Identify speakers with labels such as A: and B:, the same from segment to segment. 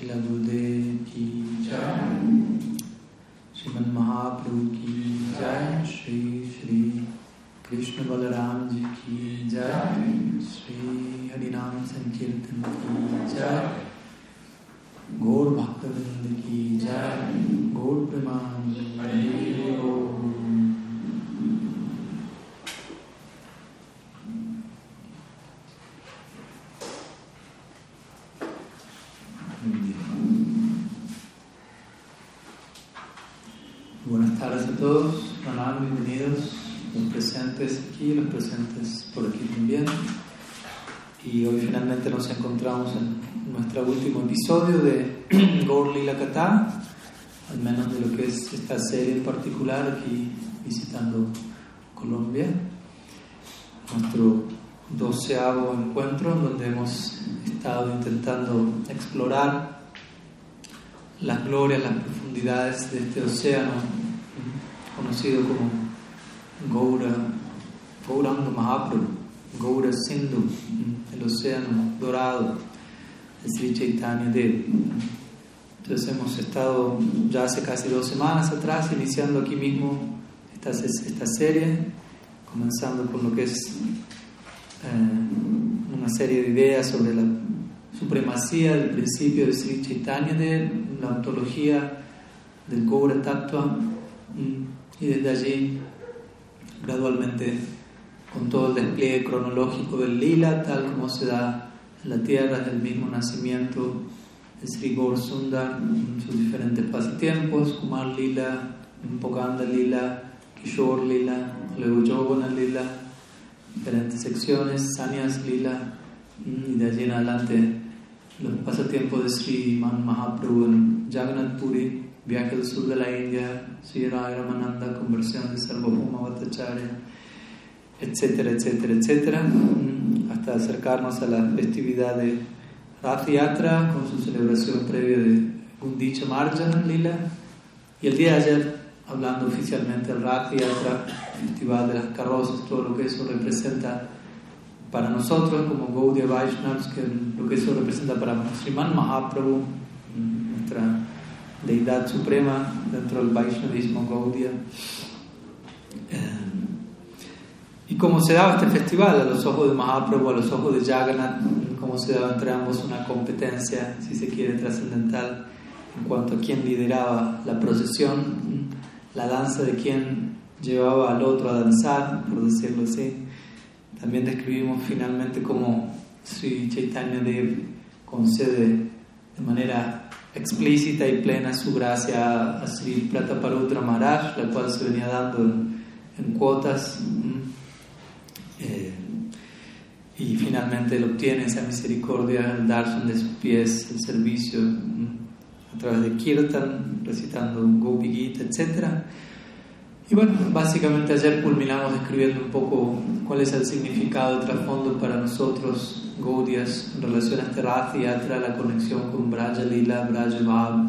A: शिला की जय श्रीमन महाप्रभु की जय श्री श्री कृष्ण बलराम जी की जय श्री हरिनाम संकीर्तन की जय गौर भक्तवृंद की जय गौर प्रमाण nos encontramos en nuestro último episodio de Gaur Lila Katha, al menos de lo que es esta serie en particular aquí visitando Colombia. Nuestro doceavo encuentro donde hemos estado intentando explorar las glorias, las profundidades de este océano conocido como Gaura, Gauranga Mahaprabhu, Gaura Sindhu, el océano dorado de Sri Chaitanya Dev. Entonces hemos estado ya hace casi dos semanas atrás iniciando aquí mismo esta, esta serie, comenzando por lo que es eh, una serie de ideas sobre la supremacía del principio de Sri Chaitanya de la ontología del Gaura Tattva y desde allí gradualmente con todo el despliegue cronológico del lila tal como se da en la tierra desde el mismo nacimiento de Sri Gaur en sus diferentes pasatiempos Kumar Lila, Mpokanda Lila, Kishore Lila, luego Yogana Lila diferentes secciones, Sanyas Lila y de allí en adelante los pasatiempos de Sri Man Mahaprabhu en Jagannath Puri, viaje al sur de la India, Sri Ramananda, conversión de Sarvabhauma Bhattacharya, etcétera, etcétera, etcétera, hasta acercarnos a la festividad de Rath Yatra con su celebración previa de Gundicha Marjana Lila y el día de ayer hablando oficialmente del Rath Yatra, festival de las carrozas, todo lo que eso representa para nosotros como Gaudiya Vaishnavas, que lo que eso representa para Sriman Mahaprabhu, nuestra deidad suprema dentro del Vaishnavismo Gaudiya. Y cómo se daba este festival a los ojos de Mahaprabhu, a los ojos de Jagannath, cómo se daba entre ambos una competencia, si se quiere, trascendental en cuanto a quién lideraba la procesión, la danza de quién llevaba al otro a danzar, por decirlo así. También describimos finalmente cómo Sri Chaitanya Dev concede de manera explícita y plena su gracia a Sri Prataparudra Maharaj, la cual se venía dando en, en cuotas. Y finalmente él obtiene esa misericordia, el darshan de sus pies, el servicio a través de Kirtan, recitando Gopi Gita, etc. Y bueno, básicamente ayer culminamos describiendo un poco cuál es el significado, el trasfondo para nosotros, Gaudias, en relación a este Rath Yatra, la conexión con Braja Lila, Braja Bhav,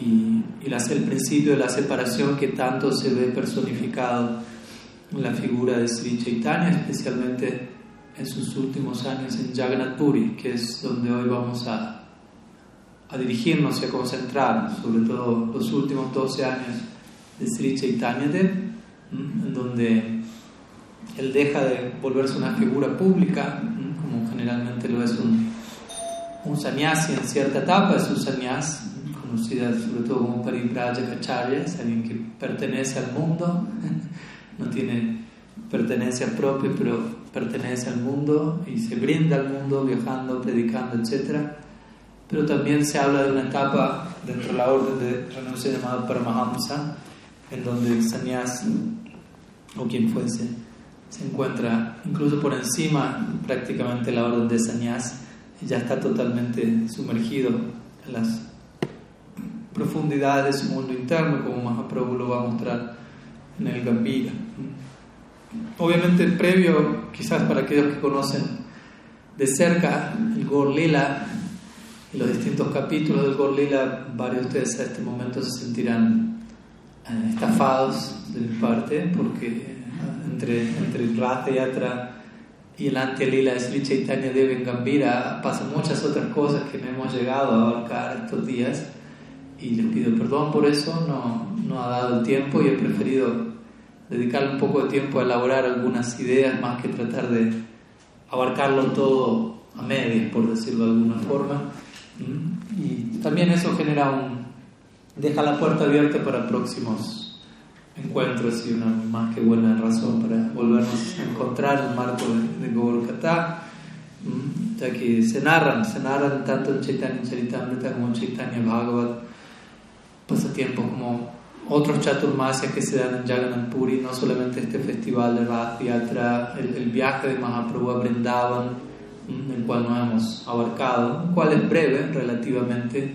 A: y, y el principio de la separación que tanto se ve personificado en la figura de Sri Chaitanya, especialmente en sus últimos años en Jagannath Puri, que es donde hoy vamos a, a dirigirnos y a concentrarnos, sobre todo los últimos 12 años de Sri Chaitanya Dev, en donde él deja de volverse una figura pública, como generalmente lo es un, un sannyasi en cierta etapa, es un sannyas, conocida sobre todo como Paribraja Kacharya, es alguien que pertenece al mundo, no tiene pertenencia propia, pero pertenece al mundo y se brinda al mundo viajando, predicando, etc. Pero también se habla de una etapa dentro de la orden de renuncia llamada Paramahamsa, en donde el sannyas o quien fuese se encuentra incluso por encima prácticamente la orden de sannyas y ya está totalmente sumergido en las profundidades de su mundo interno como Mahaprabhu lo va a mostrar en el Gambira obviamente previo quizás para aquellos que conocen de cerca el Gor Lila y los distintos capítulos del Gor Lila varios de ustedes a este momento se sentirán estafados de mi parte, porque entre, entre Rath Yatra y el Lila de Sri Chaitanya Deva en Gambira pasan muchas otras cosas que no hemos llegado a abarcar estos días y les pido perdón por eso, no, no ha dado el tiempo y he preferido dedicarle un poco de tiempo a elaborar algunas ideas más que tratar de abarcarlo todo a medias, por decirlo de alguna forma. Y también eso genera un... deja la puerta abierta para próximos encuentros y una más que buena razón para volvernos a encontrar en el marco de, de Golkata. ¿Mm? Ya que se narran, se narran tanto en Chaitanya Charitamrita como en Chaitanya Bhagavat pasatiempos como otros chaturmasias que se dan en Jagannath Puri, no solamente este festival de Rath Yatra, el, el, viaje de Mahaprabhu a Brindavan, el cual no hemos abarcado, el cual es breve relativamente,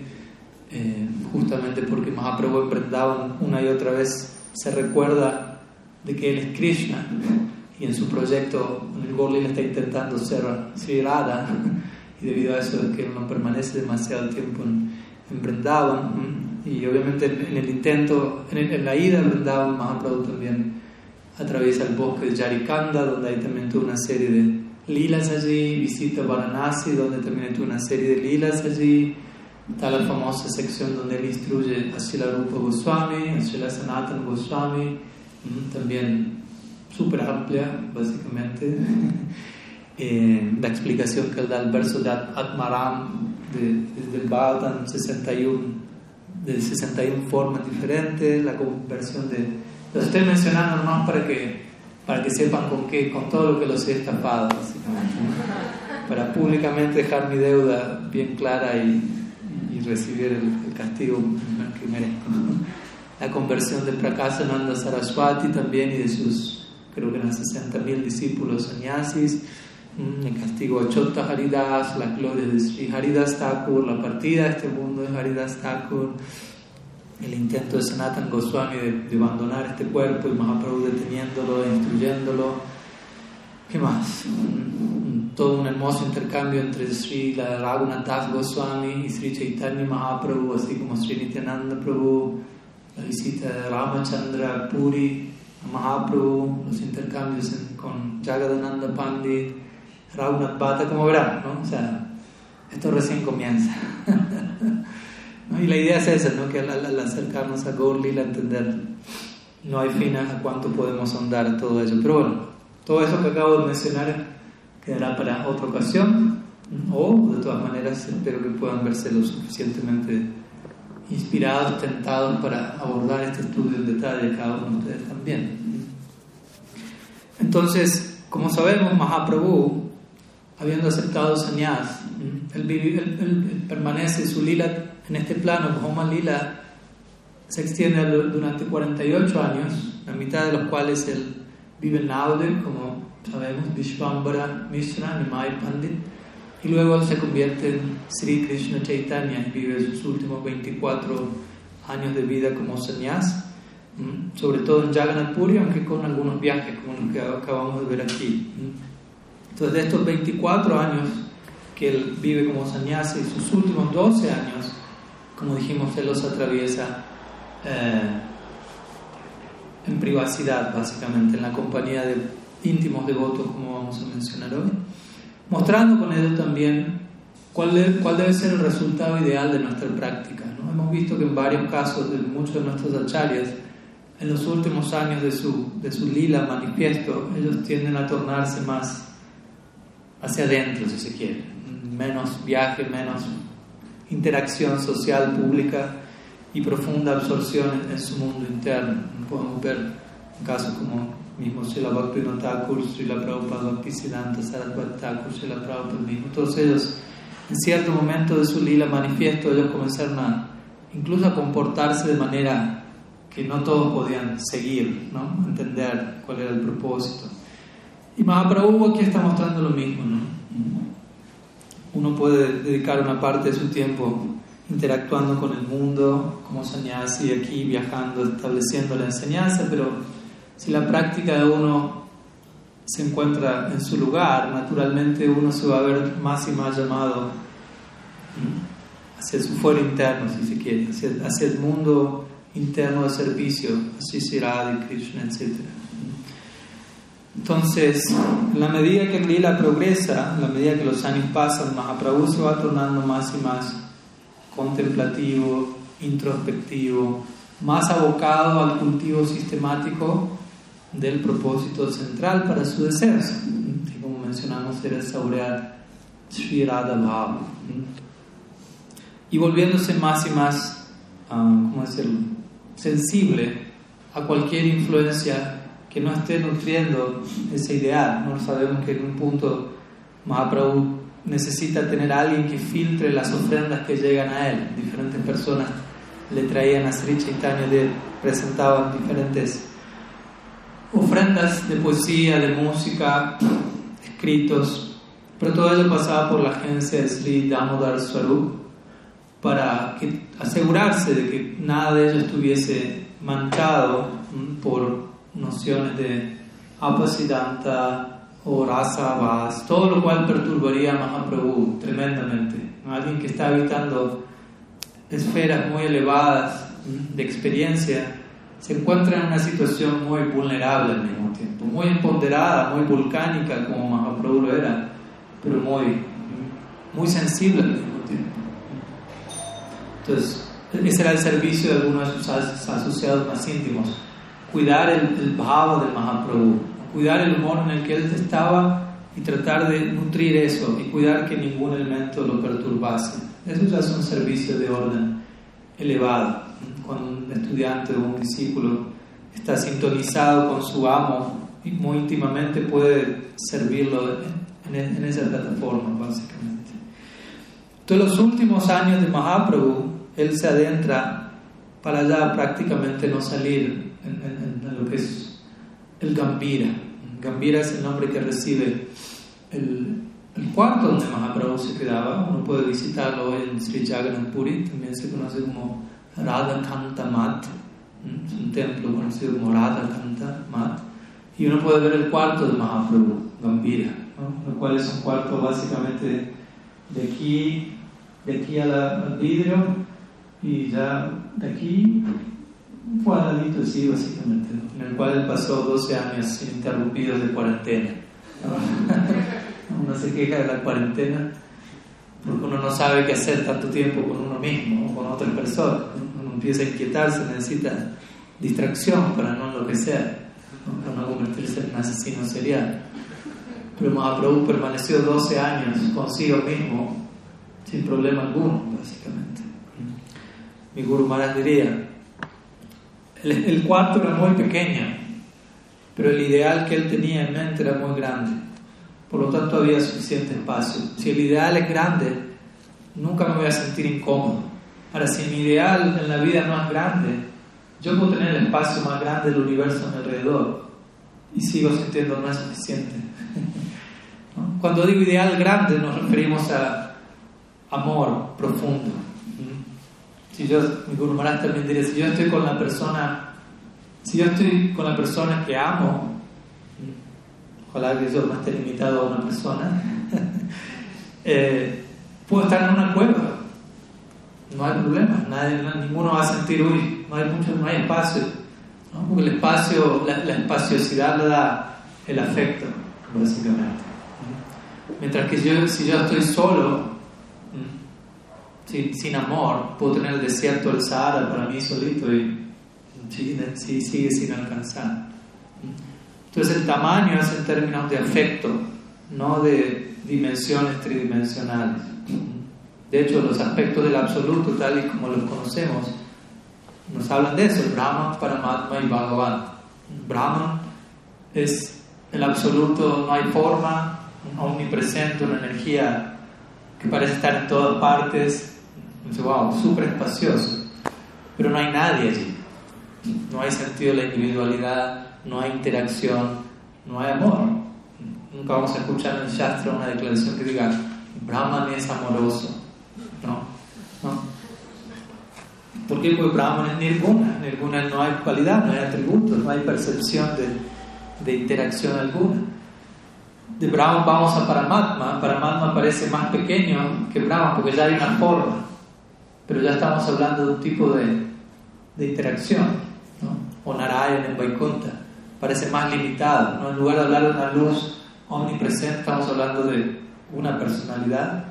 A: eh, justamente porque Mahaprabhu en Brindavan una y otra vez se recuerda de que él es Krishna y en su proyecto el Gorlil está intentando ser Sri y debido a eso es que no permanece demasiado tiempo en, en Brindavan y obviamente en el intento, en, la ida al Mahaprabhu también atraviesa el bosque de Yarikanda, donde hay también toda una serie de lilas allí, visita Varanasi, donde también hay toda una serie de lilas allí. Está la famosa sección donde él instruye a Srila Rupa Goswami, a Srila Sanatan Goswami, también súper amplia, básicamente. Eh, la explicación que él da al verso de Atmaram de, del Bhagavatam 61 de 61 formas diferentes, la conversión de... Lo estoy mencionando nomás para que, para que sepan con qué, con todo lo que los he estafado, para públicamente dejar mi deuda bien clara y, y recibir el, castigo que merezco. La conversión de Prakasananda Saraswati también y de sus, creo que eran 60.000 discípulos sannyasis el castigo a Chotta Haridas, la gloria de Sri Haridas Thakur, la partida de este mundo de Haridas Thakur, el intento de Sanatan Goswami de, abandonar este cuerpo y Mahaprabhu deteniéndolo, instruyéndolo. ¿Qué más? Todo un hermoso intercambio entre Sri Raghunath Goswami y Sri Chaitanya Mahaprabhu, así como Sri Nityananda Prabhu, la visita de Ramachandra Puri a Mahaprabhu, los intercambios con Jagadananda Pandit Raghunath Bhatta, como verán, ¿no? O sea, esto recién comienza. Y la idea es esa, ¿no? Que al, acercarnos a Gorlil, a entender, no hay fin a cuánto podemos andar todo ello. Pero bueno, todo eso que acabo de mencionar quedará para otra ocasión, o de todas maneras espero que puedan verse lo suficientemente inspirados, tentados para abordar este estudio en detalle cada uno de ustedes también. Entonces, como sabemos, Mahaprabhu habiendo aceptado sannyas, él, él, permanece su lila en este plano, Mahoma Lila se extiende durante 48 años, la mitad de los cuales él vive en Naude, como sabemos, Vishwambara Mishra, Nimai Pandit, y luego se convierte en Sri Krishna Chaitanya y vive sus últimos 24 años de vida como sannyas, sobre todo en Jagannath Puri, aunque con algunos viajes como los que acabamos de ver aquí. Entonces, de estos 24 años que él vive como sannyasi, sus últimos 12 años, como dijimos, él los atraviesa eh, en privacidad, básicamente, en la compañía de íntimos devotos, como vamos a mencionar hoy, mostrando con ello también cuál, debe, cuál debe ser el resultado ideal de nuestra práctica. ¿no? Hemos visto que en varios casos de muchos de nuestros acharyas, en los últimos años de su, de su lila manifiesto, ellos tienden a tornarse más hacia adentro, si se quiere. Menos viaje, menos interacción social pública y profunda absorción en, su mundo interno. Podemos ver casos como mismo Srila Bhaktivinoda Thakur, Srila Prabhupada Bhaktisiddhanta Sarasvati Thakur, Srila Prabhupada mismo. Todos ellos, en cierto momento de su lila manifiesto, ellos comenzaron a incluso a comportarse de manera que no todos podían seguir, ¿no? entender cuál era el propósito. Y Mahaprabhu aquí está mostrando lo mismo. ¿no? Uno puede dedicar una parte de su tiempo interactuando con el mundo como y aquí viajando, estableciendo la enseñanza, pero si la práctica de uno se encuentra en su lugar, naturalmente uno se va a ver más y más llamado hacia su fuero interno, si se quiere, hacia, el mundo interno de servicio, así será de Krishna, etc. Entonces, en la medida que el lila progresa, en la medida que los años pasan, Mahaprabhu se va tornando más y más contemplativo, introspectivo, más abocado al cultivo sistemático del propósito central para su descenso, que como mencionamos era saborear Sri Radha y volviéndose más y más, um, ¿cómo decirlo?, sensible a cualquier influencia que no esté nutriendo ese ideal. No sabemos que en un punto Mahaprabhu necesita tener a alguien que filtre las ofrendas que llegan a él. Diferentes personas le traían a Sri Chaitanya, le presentaban diferentes ofrendas de poesía, de música, escritos, pero todo ello pasaba por la agencia de Sri Damodar Swarup para asegurarse de que nada de ello estuviese manchado por nociones de apasidanta o rasa vas, todo lo cual perturbaría a Mahaprabhu tremendamente. Alguien que está habitando esferas muy elevadas de experiencia se encuentra en una situación muy vulnerable al mismo tiempo, muy empoderada, muy volcánica como Mahaprabhu lo era, pero muy, muy sensible al mismo tiempo. Entonces, ese era el servicio de algunos de sus asociados más íntimos, cuidar el, el bhava del Mahaprabhu, cuidar el humor en el que él estaba y tratar de nutrir eso y cuidar que ningún elemento lo perturbase. Eso ya es un servicio de orden elevado. Cuando un estudiante o un discípulo está sintonizado con su amo y muy íntimamente puede servirlo en, en esa plataforma, básicamente. Entonces, los últimos años de Mahaprabhu, él se adentra para ya prácticamente no salir en, en lo que es el Gambira. Gambira es el nombre que recibe el, el cuarto donde Mahaprabhu se quedaba. Uno puede visitarlo en Sri Jagannath Puri, también se conoce como Radha Kanta Mat. Es un templo conocido como Radha Kanta Mat. Y uno puede ver el cuarto de Mahaprabhu, Gambira, ¿no? lo cual es un cuarto básicamente de aquí, de aquí al vidrio y ya de aquí un cuadradito así básicamente, en el cual pasó 12 años ininterrumpidos de cuarentena. uno se queja de la cuarentena porque uno no sabe qué hacer tanto tiempo con uno mismo o con otra persona. Uno empieza a inquietarse, necesita distracción para no enloquecer, para no convertirse en un asesino serial. Pero Mahaprabhu permaneció 12 años consigo mismo sin problema alguno, básicamente. Mi Guru Maharaj diría, el, cuarto era muy pequeño, pero el ideal que él tenía en mente era muy grande. Por lo tanto, había suficiente espacio. Si el ideal es grande, nunca me voy a sentir incómodo. Ahora, si mi ideal en la vida no es grande, yo puedo tener el espacio más grande del universo a mi alrededor y sigo sintiendo no es suficiente. Cuando digo ideal grande, nos referimos a amor profundo si yo, mi Guru Maharaj también diría, si yo estoy con la persona, si yo estoy con la persona que amo, ojalá que yo no esté limitado a una persona, eh, puedo estar en una cueva, no hay problema, nadie, ninguno va a sentir, uy, no hay, mucho, no hay espacio, porque el espacio, la, la espaciosidad le da el afecto, básicamente. Mientras que yo, si yo estoy solo, sin, amor, puedo tener el desierto del Sahara para mí solito y sigue sin alcanzar. Entonces el tamaño es en términos de afecto, no de dimensiones tridimensionales. De hecho, los aspectos del absoluto, tal y como los conocemos, nos hablan de eso, Brahman, Paramatma y Bhagavan. Brahman es el absoluto, no hay forma, omnipresente, una energía que parece estar en todas partes, Dice, wow, súper espacioso. Pero no hay nadie allí. No hay sentido de la individualidad, no hay interacción, no hay amor. Nunca vamos a escuchar en el Shastra una declaración que diga, Brahman es amoroso. No, no. ¿Por qué? Porque Brahman es nirguna. Nirguna no hay cualidad, no hay atributos, no hay percepción de, de interacción alguna. De Brahman vamos a Paramatma. Paramatma parece más pequeño que Brahman porque ya hay una forma pero ya estamos hablando de un tipo de, interacción, ¿no? o Narayan en Vaikuntha. parece más limitado. ¿no? En lugar de hablar de una luz omnipresente, estamos hablando de una personalidad,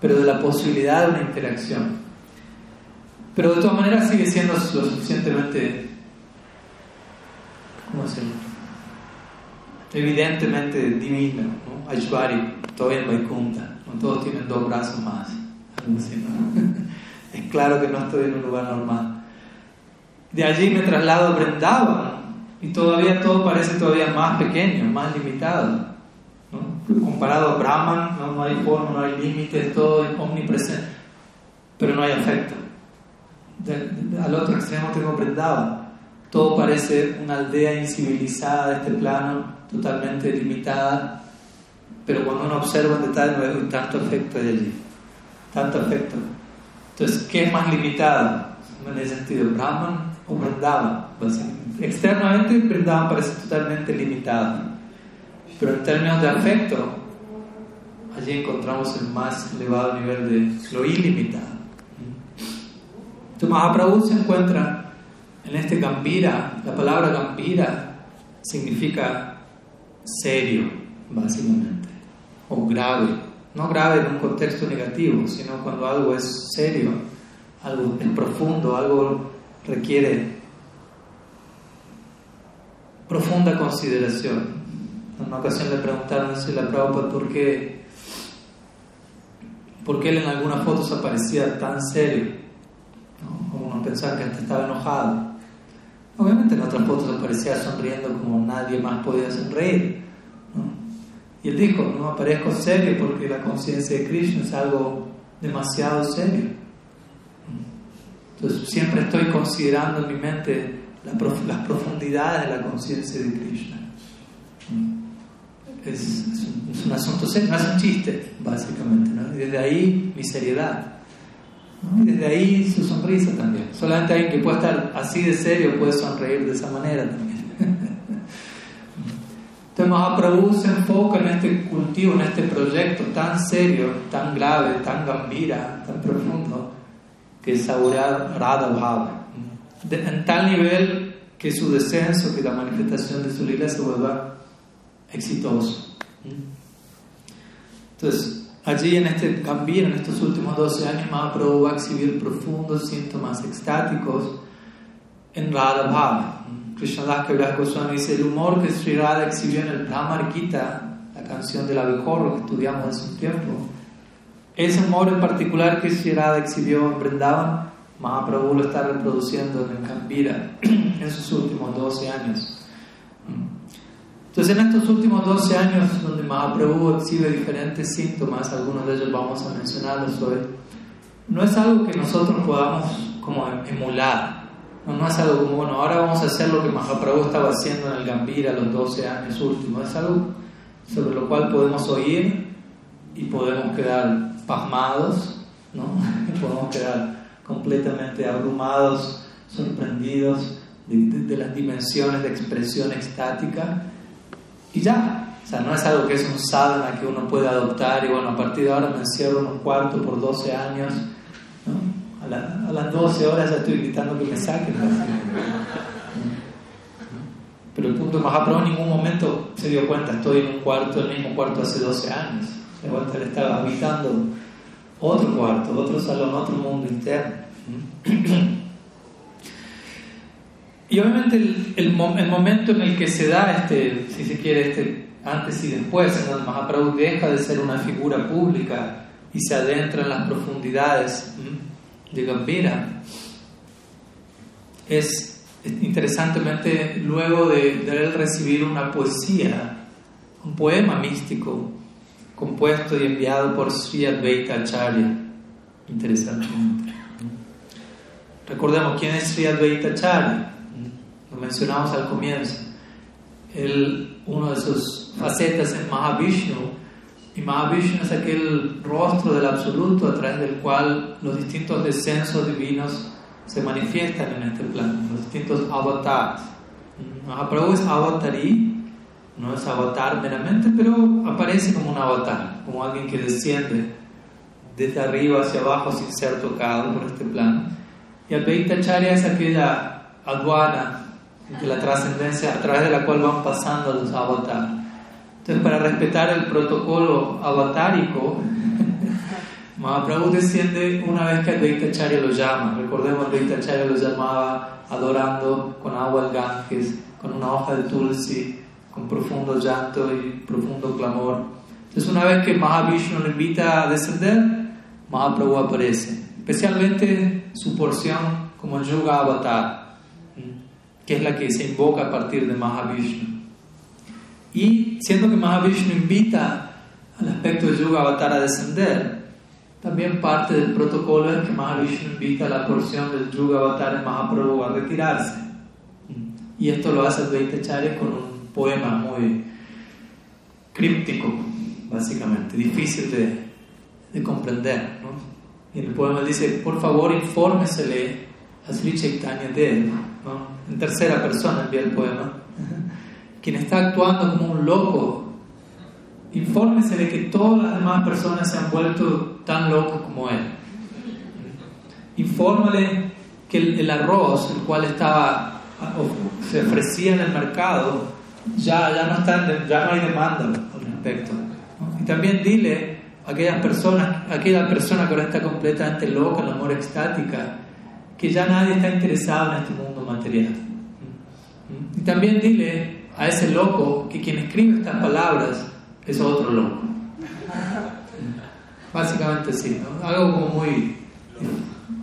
A: pero de la posibilidad de una interacción. Pero de todas maneras sigue siendo lo suficientemente, ¿cómo? Evidentemente divino, ¿no? Aishwari, todavía en Vaikunta, ¿no? todos tienen dos brazos más. es claro que no estoy en un lugar normal. De allí me traslado a Vrindavan y todavía todo parece todavía más pequeño, más limitado. ¿no? Comparado a Brahman, ¿no? no hay forma, no hay límites, todo es omnipresente, pero no hay afecto. al otro extremo tengo Vrindavan. Todo parece una aldea incivilizada de este plano, totalmente limitada, pero cuando uno observa en detalle, hay tanto afecto de allí, tanto afecto. Entonces, ¿qué es más limitado? En ese sentido, Brahman o Vrindavan. Externamente, Vrindavan parece totalmente limitado, pero en términos de afecto, allí encontramos el más elevado nivel de lo ilimitado. Entonces, Mahaprabhu se encuentra en este Gambira, la palabra Gambira significa serio, básicamente, o grave. No grave en un contexto negativo, sino cuando algo es serio, algo es profundo, algo requiere profunda consideración. En una ocasión le preguntaron a la Prabhupada por qué, por qué él en algunas fotos aparecía tan serio, como uno pensaba que estaba enojado. Obviamente en otras fotos aparecía sonriendo como nadie más podía sonreír. Y él dijo, no aparezco serio porque la conciencia de Krishna es algo demasiado serio. Entonces siempre estoy considerando en mi mente las profundidades de la conciencia de Krishna. Es, un, asunto serio, no es un chiste, básicamente. Y desde ahí mi seriedad. Y desde ahí su sonrisa también. Solamente alguien que puede estar así de serio puede sonreír de esa manera también. Entonces Mahaprabhu se enfoca en este cultivo, en este proyecto tan serio, tan grave, tan gambira, tan profundo que es saborear Radha. En tal nivel que su descenso, que la manifestación de su lila se vuelva exitoso. Entonces, allí en este cambio, en estos últimos 12 años, Mahaprabhu va a exhibir profundos síntomas extáticos en Radha. Krishnadas Kaviraj Goswami dice: el humor que Sri Radha exhibió en el Brahmar la canción del abejorro que estudiamos hace un tiempo, ese humor en particular que Sri exhibió en Vrindavan, Mahaprabhu lo está reproduciendo en Kambira en sus últimos 12 años. Entonces, en estos últimos 12 años, donde Mahaprabhu exhibe diferentes síntomas, algunos de ellos vamos a mencionarlos hoy, no es algo que nosotros podamos como emular. No, es algo como, bueno, ahora vamos a hacer lo que Mahaprabhu estaba haciendo en el Gambira los 12 años últimos. Es algo sobre lo cual podemos oír y podemos quedar pasmados, ¿no? podemos quedar completamente abrumados, sorprendidos de, las dimensiones de expresión extática y ya. O sea, no es algo que es un sadhana que uno puede adoptar y bueno, a partir de ahora me encierro en un cuarto por 12 años. ¿no? A, las 12 horas ya estoy gritando que me saquen. Pero el punto Mahaprabhu en ningún momento se dio cuenta, estoy en un cuarto, el mismo cuarto hace 12 años. De vuelta le estaba habitando otro cuarto, otro salón, otro mundo interno. Y obviamente el, el, momento en el que se da este, si se quiere, este antes y después, en donde Mahaprabhu deja de ser una figura pública y se adentra en las profundidades de Gambira, es interesantemente luego de, él recibir una poesía, un poema místico compuesto y enviado por Sri Advaita Acharya. Interesantemente. Recordemos quién es Sri Advaita Acharya. Lo mencionamos al comienzo. Él, uno de sus facetas es Mahavishnu. Y Mahavishnu es aquel rostro del absoluto a través del cual los distintos descensos divinos se manifiestan en este plano, los distintos avatars. Mahaprabhu es avatari, no es avatar meramente, pero aparece como un avatar, como alguien que desciende desde arriba hacia abajo sin ser tocado por este plano. Y Advaita Acharya es aquella aduana de la trascendencia a través de la cual van pasando los avatars. Entonces, para respetar el protocolo avatárico, Mahaprabhu desciende una vez que Advaita Acharya lo llama. Recordemos, Advaita Acharya lo llamaba adorando con agua al Ganges, con una hoja de tulsi, con profundo llanto y profundo clamor. Entonces, una vez que Mahavishnu lo invita a descender, Mahaprabhu aparece. Especialmente su porción como Yuga Avatar, que es la que se invoca a partir de Mahavishnu. Y siendo que Mahavishnu invita al aspecto de Yuga Avatar a descender, también parte del protocolo es que Mahavishnu invita a la porción del Yuga Avatar en Mahaprabhu a retirarse. Y esto lo hace Advaita Charya con un poema muy críptico, básicamente, difícil de, de comprender. ¿no? Y en el poema dice, por favor infórmesele a Sri Chaitanya Dev, ¿no? en tercera persona envía el poema, quien está actuando como un loco infórmese de que todas las demás personas se han vuelto tan locos como él. Infórmale que el, arroz, el cual estaba se ofrecía en el mercado, ya, ya, no, está, ya no hay demanda al respecto. Y también dile a aquellas personas, aquella persona que ahora está completamente loca, el amor extática, que ya nadie está interesado en este mundo material. Y también dile a ese loco que quien escribe estas palabras es otro loco. Básicamente sí, algo como muy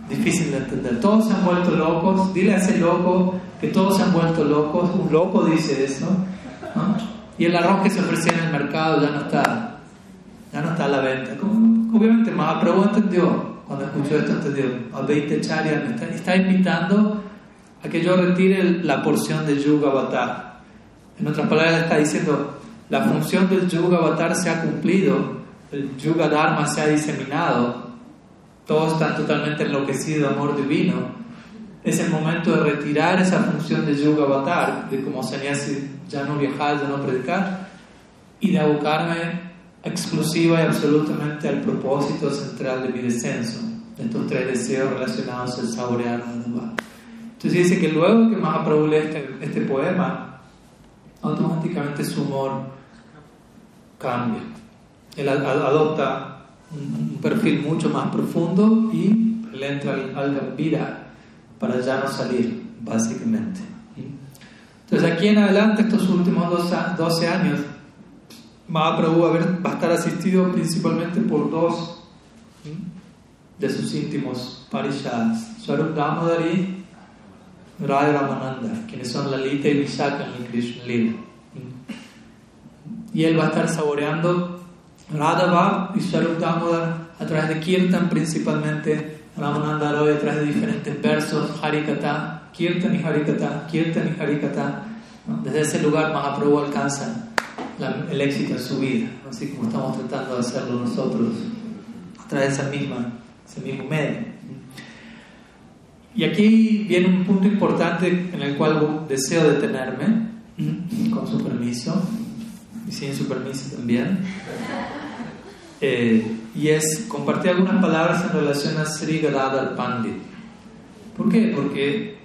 A: difícil de entender. Todos se han vuelto locos, dile a ese loco que todos se han vuelto locos, un loco dice eso, y el arroz que se ofrecía en el mercado ya no está, ya no está a la venta. Obviamente Mahaprabhu entendió, cuando escuchó esto entendió, a Charya me está, está invitando a que yo retire la porción de Yuga Avatar. En otras palabras está diciendo, la función del Yuga Avatar se ha cumplido, el Yuga Dharma se ha diseminado, todos están totalmente enloquecidos de amor divino. Es el momento de retirar esa función del Yuga Avatar, de como sannyasi ya no viajar, ya no predicar, y de abocarme exclusiva y absolutamente al propósito central de mi descenso, de estos tres deseos relacionados al saborear Entonces dice que luego que Mahaprabhu lee este, este poema, automáticamente su humor cambia. Él adopta un perfil mucho más profundo y le entra al, Gambira para ya no salir, básicamente. Entonces, aquí en adelante, estos últimos 12 años, Mahaprabhu va a estar asistido principalmente por dos de sus íntimos parishadas, Swarup Damodari y Radha Ramananda, quienes son Lalita y Vishaka en el Krishna Lila y él va a estar saboreando Radha y Damodar a través de Kirtan principalmente, Ramananda Roy a través de diferentes versos, Harikata, Kirtan y Harikata, Kirtan y Harikata. Desde ese lugar Mahaprabhu alcanza el éxito en su vida, así como estamos tratando de hacerlo nosotros a través de esa misma, ese mismo medio. Y aquí viene un punto importante en el cual deseo detenerme, con su permiso y sin su permiso también. Eh, y es compartir algunas palabras en relación a Sri Gadadhar Pandit. ¿Por qué? Porque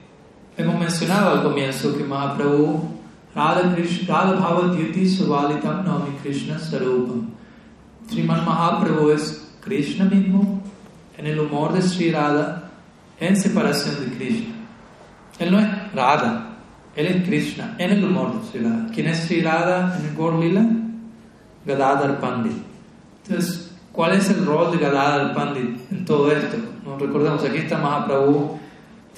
A: hemos mencionado al comienzo que Mahaprabhu Radha, Krishna, Radha Bhava Dyuti Suvalitam Nami Krishna Sarupam. Sriman Mahaprabhu es Krishna mismo en el humor de Sri Radha en separación de Krishna. Él no es Radha, él es Krishna en el humor de Sri Radha. ¿Quién es Sri Radha en el Gorlila? Gadadhar Pandit. Entonces, ¿cuál es el rol de Gadadhar Pandit en todo esto? Nos recordemos, aquí está Mahaprabhu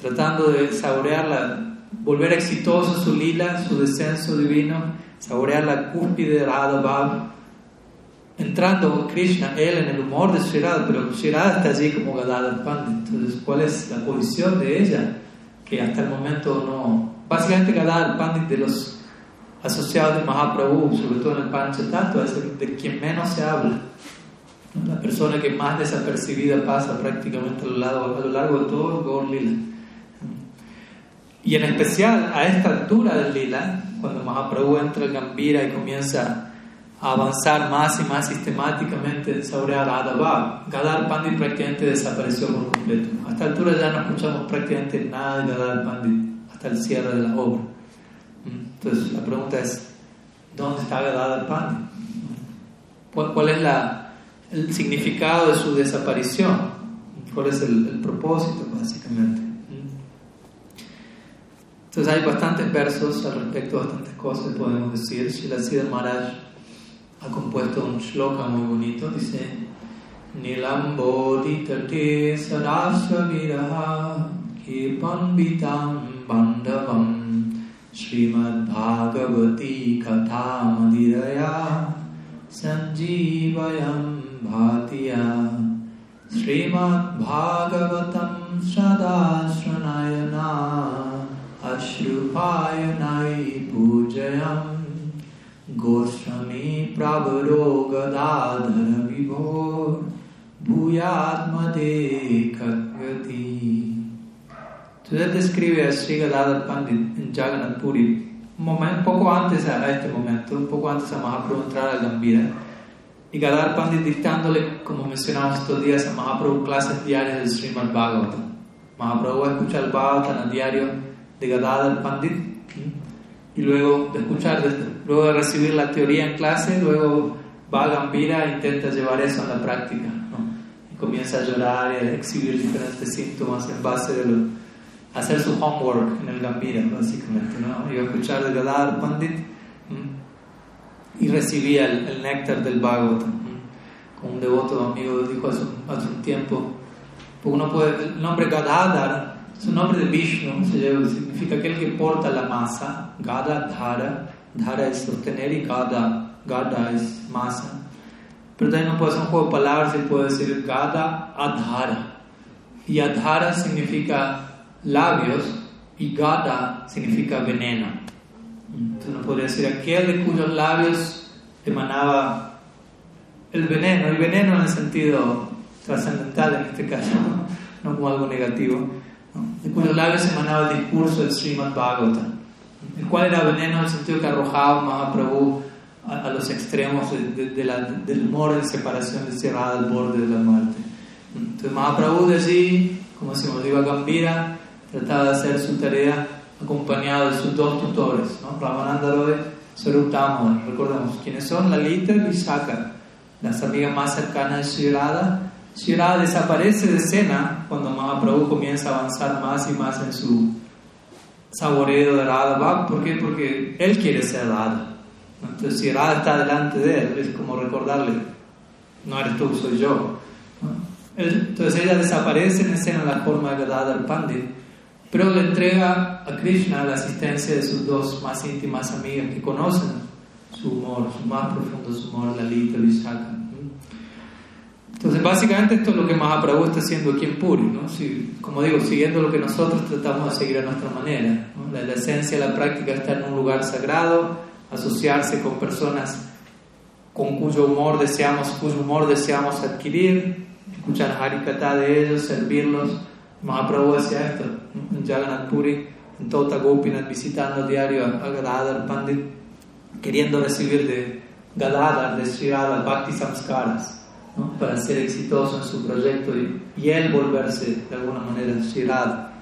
A: tratando de saborear volver exitoso su lila, su descenso divino, saborear la cúspide de Radha Bhav, entrando Krishna, él en el humor de Sri Radha, pero Sri Radha está allí como Gadadhar Pandit. Entonces, ¿cuál es la posición de ella? Que hasta el momento no, Básicamente cada pandit de los asociados de Mahaprabhu, sobre todo en el Panchatattva, es de quien menos se habla. La persona que más desapercibida pasa prácticamente a lo largo, a lo largo de todo el Gaur Lila. Y en especial a esta altura del Lila, cuando Mahaprabhu entra en Gambira y comienza a avanzar más y más sistemáticamente sobre Radha Gadar Pandit prácticamente desapareció por completo. A esta altura ya no escuchamos prácticamente nada de Gadar Pandit hasta el cierre de la obra. Entonces la pregunta es, ¿dónde está Gadadhar Pandit? ¿Cuál, es la, el significado de su desaparición? ¿Cuál es el, propósito, básicamente? Entonces hay bastantes versos al respecto, bastantes cosas podemos decir. Shila Siddha Maharaj ha compuesto un shloka muy bonito, dice Nilamboditate sarasvaviraha kipanvitam bandavam Shrimad भागवती कथा मदिरया सञ्जीवयं भातिया श्रीमद्भागवतं सदा शृणयना ashrupayanai pujayam Goswami Prabharo Gadadhara Vibhor Bhuyatmade Katvati Entonces describe a Sri Gadadhar Pandit en Jagannath Puri. Un momento, poco antes a este momento, un poco antes a Mahaprabhu entrar a Gambira. Y Gadadhar Pandit dictándole, como mencionamos estos días, a Mahaprabhu clases diarias del Srimad Bhagavatam. Mahaprabhu va a escuchar el Bhagavatam a diario de Gadadhar Pandit y luego de escuchar, luego de recibir la teoría en clase, luego va a Gambira e intenta llevar eso a la práctica. Y comienza a llorar y a exhibir diferentes síntomas en base de lo, hacer su homework en el Gambira, básicamente. ¿no? Iba a escuchar de Gadar Pandit y recibía el, néctar del Bhagavatam. Como un devoto amigo dijo hace, hace un tiempo, uno puede, el nombre Gadadhar su nombre de Vishnu significa aquel que porta la masa. Gada, Dhara. Dhara es sostener y Gada, Gada es masa. Pero también no puede ser un juego de palabras y puede decir Gada, Adhara. Y Adhara significa labios y Gada significa veneno. Entonces uno podría decir aquel de cuyos labios emanaba el veneno, el veneno en el sentido trascendental en este caso, no como algo negativo de cuyos labios emanaba el discurso del Srimad Bhagavatam, el cual era veneno en el sentido que arrojaba Mahaprabhu a, a los extremos de, la, del humor de separación cerrada al borde de la muerte. Entonces Mahaprabhu de allí, como iba a Gambira, trataba de hacer su tarea acompañado de sus dos tutores, ¿no? Ramananda Roy, Sarup recordemos quiénes son, Lalita y Vishaka, las amigas más cercanas de Sri Sri desaparece de escena cuando Mahaprabhu comienza a avanzar más y más en su saboreo de Radha ¿Por qué? Porque él quiere ser Radha. Entonces, si Radha está delante de él, es como recordarle: No eres tú, soy yo. Entonces, ella desaparece en escena en la forma de Radha Pandit, pero le entrega a Krishna la asistencia de sus dos más íntimas amigas que conocen su humor, su más profundo humor, Lalita y Vishaka. Entonces, básicamente esto es lo que Mahaprabhu está haciendo aquí en Puri, ¿no? como digo, siguiendo lo que nosotros tratamos de seguir a nuestra manera. La, esencia de la práctica está en un lugar sagrado, asociarse con personas con cuyo humor deseamos, cuyo humor deseamos adquirir, escuchar Harikata de ellos, servirlos. Mahaprabhu decía esto en Jagannath Puri, en Tota Gopinath, visitando a diario a, Gadadhar Pandit, queriendo recibir de Gadadhar, de Sri Bhakti Samskaras para ser exitoso en su proyecto y, él volverse de alguna manera Shirada,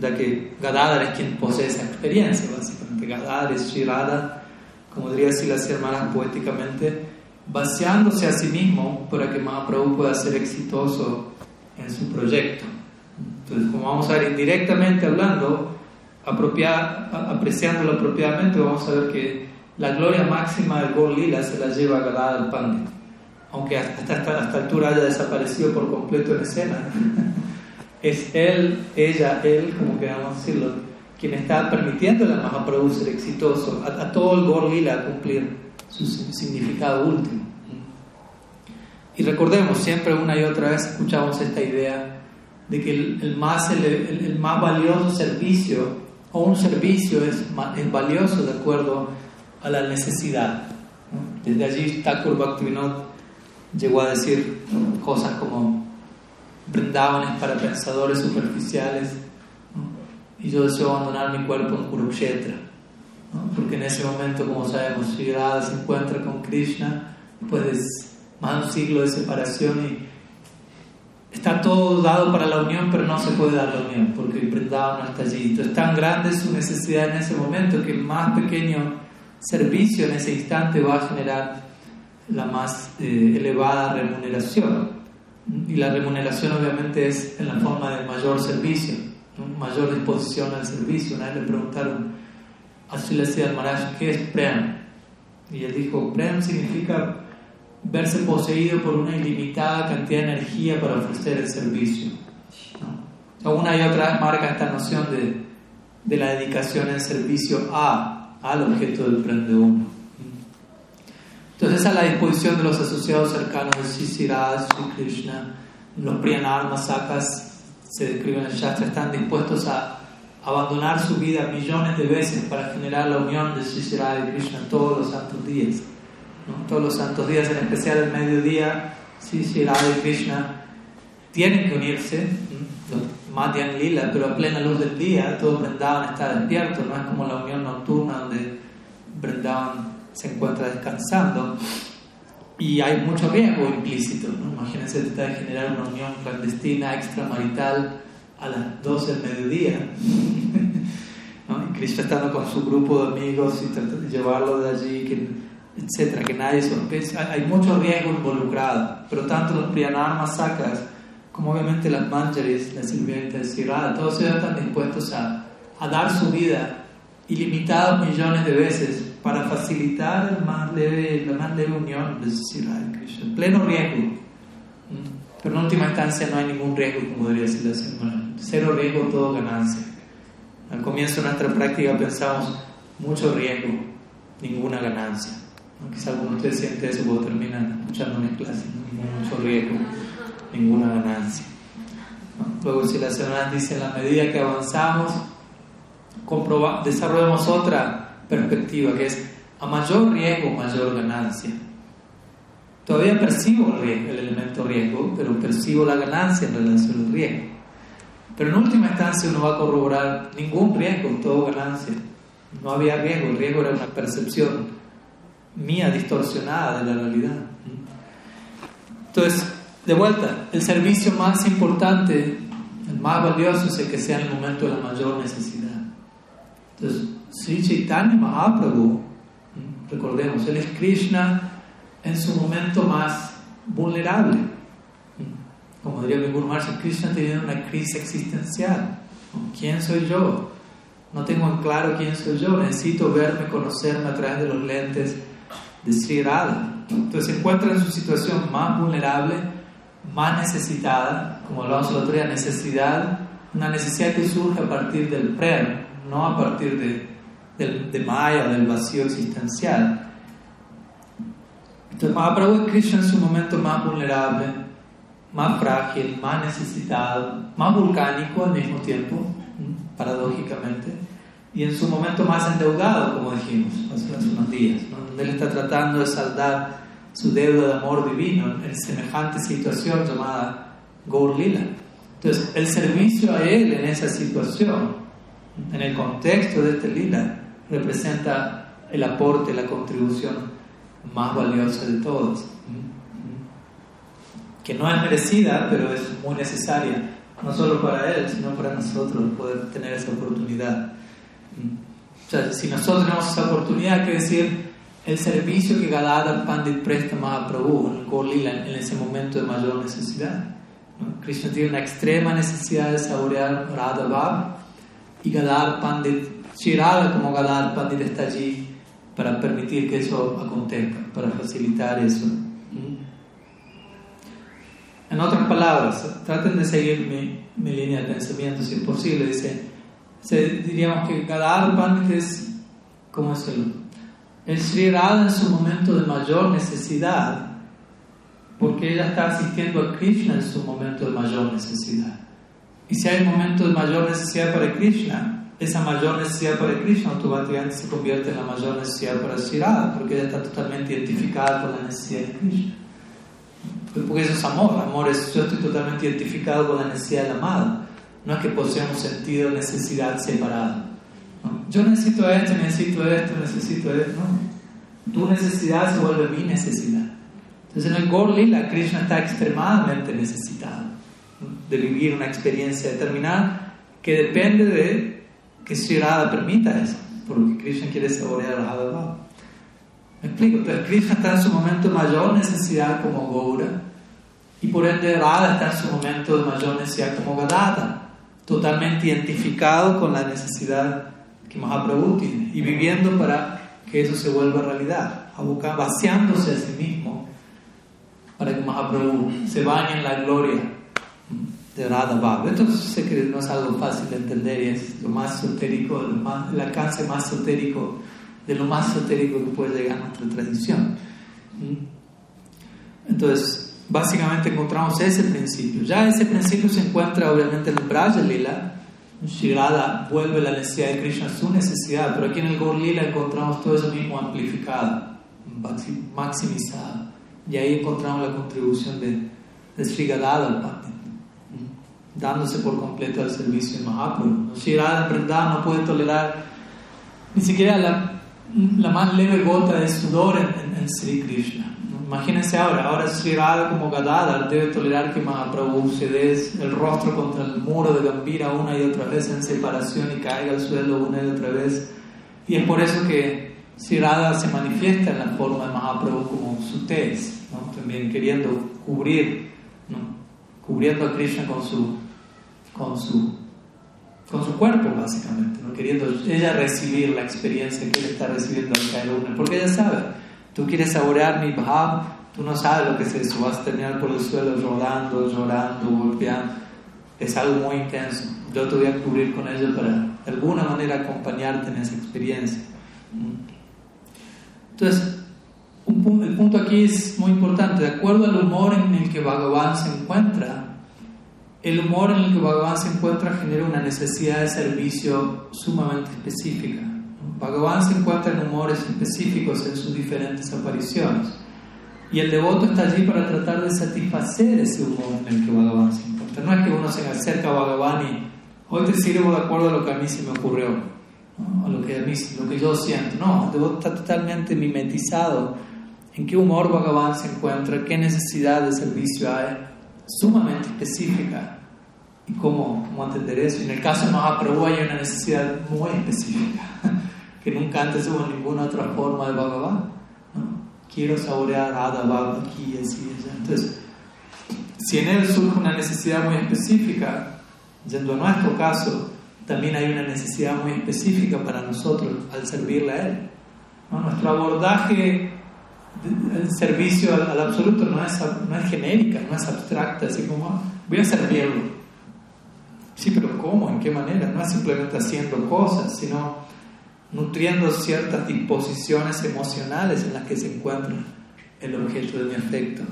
A: ya que Gadadhar es quien posee esa experiencia, básicamente. Gadadhar es Shirada, como diría así las hermanas poéticamente, vaciándose a sí mismo para que Mahaprabhu pueda ser exitoso en su proyecto. Entonces, como vamos a ver indirectamente hablando, apreciándolo apropiadamente, vamos a ver que la gloria máxima del Gol Lila se la lleva Gadadhar Pandit aunque hasta esta, altura haya desaparecido por completo en escena, es él, ella, él, como queramos decirlo, quien está permitiendo a Mahaprabhu ser exitoso, a, todo el Gorlila a cumplir su significado último. Y recordemos, siempre una y otra vez escuchamos esta idea de que el, más, el, más valioso servicio, o un servicio es, es valioso de acuerdo a la necesidad. Desde allí Thakur Bhaktivinoda llegó a decir cosas como brindaban para pensadores superficiales y yo deseo abandonar mi cuerpo en Kurukshetra porque en ese momento como sabemos Sri se encuentra con Krishna de más de un siglo de separación y está todo dado para la unión, pero no se puede dar la unión porque Vrindavan no está allí. Entonces, tan grande es su necesidad en ese momento que el más pequeño servicio en ese instante va a generar la más eh, elevada remuneración. Y la remuneración obviamente es en la forma de mayor servicio, mayor disposición al servicio. Una vez le preguntaron a Srila Maharaj, ¿qué es Prem? Y él dijo, Prem significa verse poseído por una ilimitada cantidad de energía para ofrecer el servicio. Una y otra vez marca esta noción de, de la dedicación en servicio a, al objeto del Prem de uno. Entonces, a la disposición de los asociados cercanos de Sisiraj, Sri Krishna, los Priyanarma Sakas, se describen en el Shastra, están dispuestos a abandonar su vida millones de veces para generar la unión de Sisiraj y Krishna todos los santos días. Todos los santos días, en especial el mediodía, Sisiraj y Krishna tienen que unirse, los Madhyan Lila, pero a plena luz del día, todo Vrindavan está despierto, no es como la unión nocturna donde Vrindavan se encuentra descansando y hay mucho riesgo implícito. ¿no? Imagínense tratar de generar una unión clandestina, extramarital a las 12 del mediodía. ¿no? Y Krishna estando con su grupo de amigos y tratando de llevarlo de allí, que, etcétera, que nadie sospeche. Hay, mucho riesgo involucrado, pero tanto los Priyanarmas Sakas como obviamente las Manjaris, las sirvientes de todos ellos están dispuestos a, a dar su vida ilimitados millones de veces para facilitar el más leve, la más leve unión de Sri Krishna. En pleno riesgo. Pero en última instancia no hay ningún riesgo, como debería decir la señora. Cero riesgo, todo ganancia. Al comienzo de nuestra práctica pensamos mucho riesgo, ninguna ganancia. ¿No? Quizá alguno de ustedes siente eso cuando terminan escuchando mi clase. Mucho riesgo, ninguna ganancia. Luego si la señora dice, en la medida que avanzamos, desarrollamos otra perspectiva, que es a mayor riesgo, mayor ganancia. Todavía percibo el, el elemento riesgo, pero percibo la ganancia en relación al riesgo. Pero en última instancia uno va a corroborar ningún riesgo, todo ganancia. No había riesgo, el riesgo era una percepción mía distorsionada de la realidad. Entonces, de vuelta, el servicio más importante, el más valioso es el que sea en el momento de la mayor necesidad. Entonces, Sri Chaitanya Mahaprabhu, recordemos, él es Krishna en su momento más vulnerable. Como diría mi Guru Maharaj, Krishna teniendo una crisis existencial. ¿Quién soy yo? No tengo en claro quién soy yo. Necesito verme, conocerme a través de los lentes de Sri Radha. Entonces se encuentra en su situación más vulnerable, más necesitada, como hablamos el otro día, necesidad, una necesidad que surge a partir del prem, no a partir de del, de Maya, del vacío existencial. Entonces, Mahaprabhu es Krishna en su momento más vulnerable, más frágil, más necesitado, más volcánico al mismo tiempo, paradójicamente, y en su momento más endeudado, como dijimos hace, unos días, donde él está tratando de saldar su deuda de amor divino en semejante situación llamada Gaur Lila. Entonces, el servicio a él en esa situación, en el contexto de este lila, representa el aporte, la contribución más valiosa de todos, que no es merecida, pero es muy necesaria, no solo para él, sino para nosotros poder tener esa oportunidad. O sea, si nosotros tenemos esa oportunidad, quiere decir el servicio que Gadadhar Pandit presta a Prabhu en Gorlila en ese momento de mayor necesidad. Krishna tiene una extrema necesidad de saborear Radha Bhav y Gadadhar Pandit Shirada como Gadar Pandit está allí para permitir que eso acontezca, para facilitar eso. ¿Mm? En otras palabras, traten de seguir mi, mi línea de pensamiento si es posible. Dice, diríamos que Gadar Pandit es, ¿cómo es el? Es Sri en su momento de mayor necesidad, porque ella está asistiendo a Krishna en su momento de mayor necesidad. Y si hay un momento de mayor necesidad para Krishna, esa mayor necesidad para Krishna automáticamente se convierte en la mayor necesidad para Shirada, porque ella está totalmente identificada con la necesidad de Krishna. Porque eso es amor, amor es yo estoy totalmente identificado con la necesidad del amado. No es que poseamos sentido de necesidad separada. Yo necesito esto, necesito esto, necesito esto. No. Tu necesidad se vuelve mi necesidad. Entonces en el Gorli la Krishna está extremadamente necesitado. de vivir una experiencia determinada que depende de que Sri Radha permita eso, porque Krishna quiere saborear a Radha ¿Me explico? Entonces Krishna está en su momento de mayor necesidad como Gaura y por ende Radha está en su momento de mayor necesidad como Gadata, totalmente identificado con la necesidad que Mahaprabhu tiene y viviendo para que eso se vuelva realidad, vaciándose a sí mismo para que Mahaprabhu se bañe en la gloria de Radha. Esto sé que no es algo fácil de entender y es lo más esotérico, lo más, el alcance más esotérico de lo más esotérico que puede llegar a nuestra tradición. Entonces, básicamente encontramos ese principio. Ya ese principio se encuentra obviamente en el Braja Lila. Shirada vuelve la necesidad de Krishna a su necesidad, pero aquí en el Gaur Lila encontramos todo eso mismo amplificado, maximizado. Y ahí encontramos la contribución de, de Sri al dándose por completo al servicio de Mahaprabhu. Shirada en verdad no puede tolerar ni siquiera la la más leve gota de sudor en, en, Sri Krishna. Imagínense ahora, ahora Sri Radha como Gadadhar debe tolerar que Mahaprabhu se dé el rostro contra el muro de Gambira una y otra vez en separación y caiga al suelo una y otra vez. Y es por eso que Sri Radha se manifiesta en la forma de Mahaprabhu como su tez, ¿no? también queriendo cubrir. Cubriendo a Krishna con su, con su con su cuerpo, básicamente, ¿no? queriendo ella recibir la experiencia que él está recibiendo al caer una. Porque ella sabe, tú quieres saborear mi bhav, tú no sabes lo que es eso, vas a terminar por el suelo rodando, llorando, golpeando. Es algo muy intenso. Yo te voy a cubrir con ello para de alguna manera acompañarte en esa experiencia. Entonces, el punto aquí es muy importante. De acuerdo al humor en el que Bhagavan se encuentra, el humor en el que Bhagavan se encuentra genera una necesidad de servicio sumamente específica. Bhagavan se encuentra en humores específicos en sus diferentes apariciones. Y el devoto está allí para tratar de satisfacer ese humor en el que Bhagavan se encuentra. No es que uno se acerca a Bhagavan y hoy te sirvo de acuerdo a lo que a mí se me ocurrió, a lo que, a mí, lo que yo siento. No, el devoto está totalmente mimetizado en qué humor Bhagavan se encuentra, qué necesidad de servicio hay sumamente específica y cómo, cómo entender eso. En el caso de Mahaprabhu hay una necesidad muy específica que nunca antes hubo ninguna otra forma de Bhagavan. ¿no? Quiero saborear Radha Bhava aquí y así. Entonces, si en él surge una necesidad muy específica, yendo a nuestro caso, también hay una necesidad muy específica para nosotros al servirle a él. ¿no? Nuestro abordaje el servicio al, absoluto no es, no es genérica, no es abstracta, así como voy a servirlo. Sí, pero ¿cómo? ¿En qué manera? No es simplemente haciendo cosas, sino nutriendo ciertas disposiciones emocionales en las que se encuentra el objeto de mi afecto.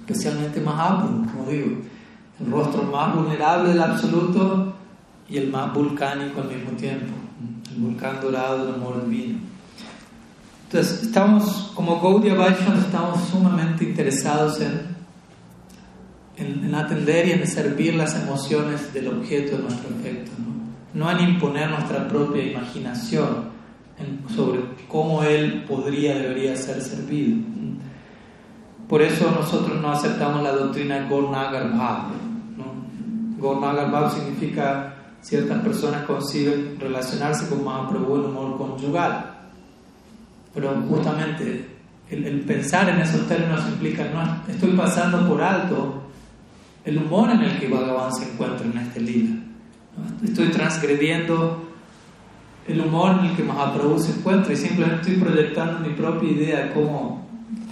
A: Especialmente Mahaprabhu, como digo, el rostro más vulnerable del absoluto y el más volcánico al mismo tiempo, el volcán dorado del amor divino. Entonces, estamos, como Gaudiya Vaishnava, estamos sumamente interesados en, en, atender y en servir las emociones del objeto de nuestro afecto, no, no en imponer nuestra propia imaginación sobre cómo él podría, debería ser servido. Por eso nosotros no aceptamos la doctrina Gornagar Bhav. ¿no? Gornagar Bhav significa ciertas personas conciben relacionarse con Mahaprabhu en humor conyugal pero justamente el, pensar en esos términos implica, no, estoy pasando por alto el humor en el que Bhagavan se encuentra en este lila. Estoy transgrediendo el humor en el que Mahaprabhu se encuentra y simplemente estoy proyectando mi propia idea de cómo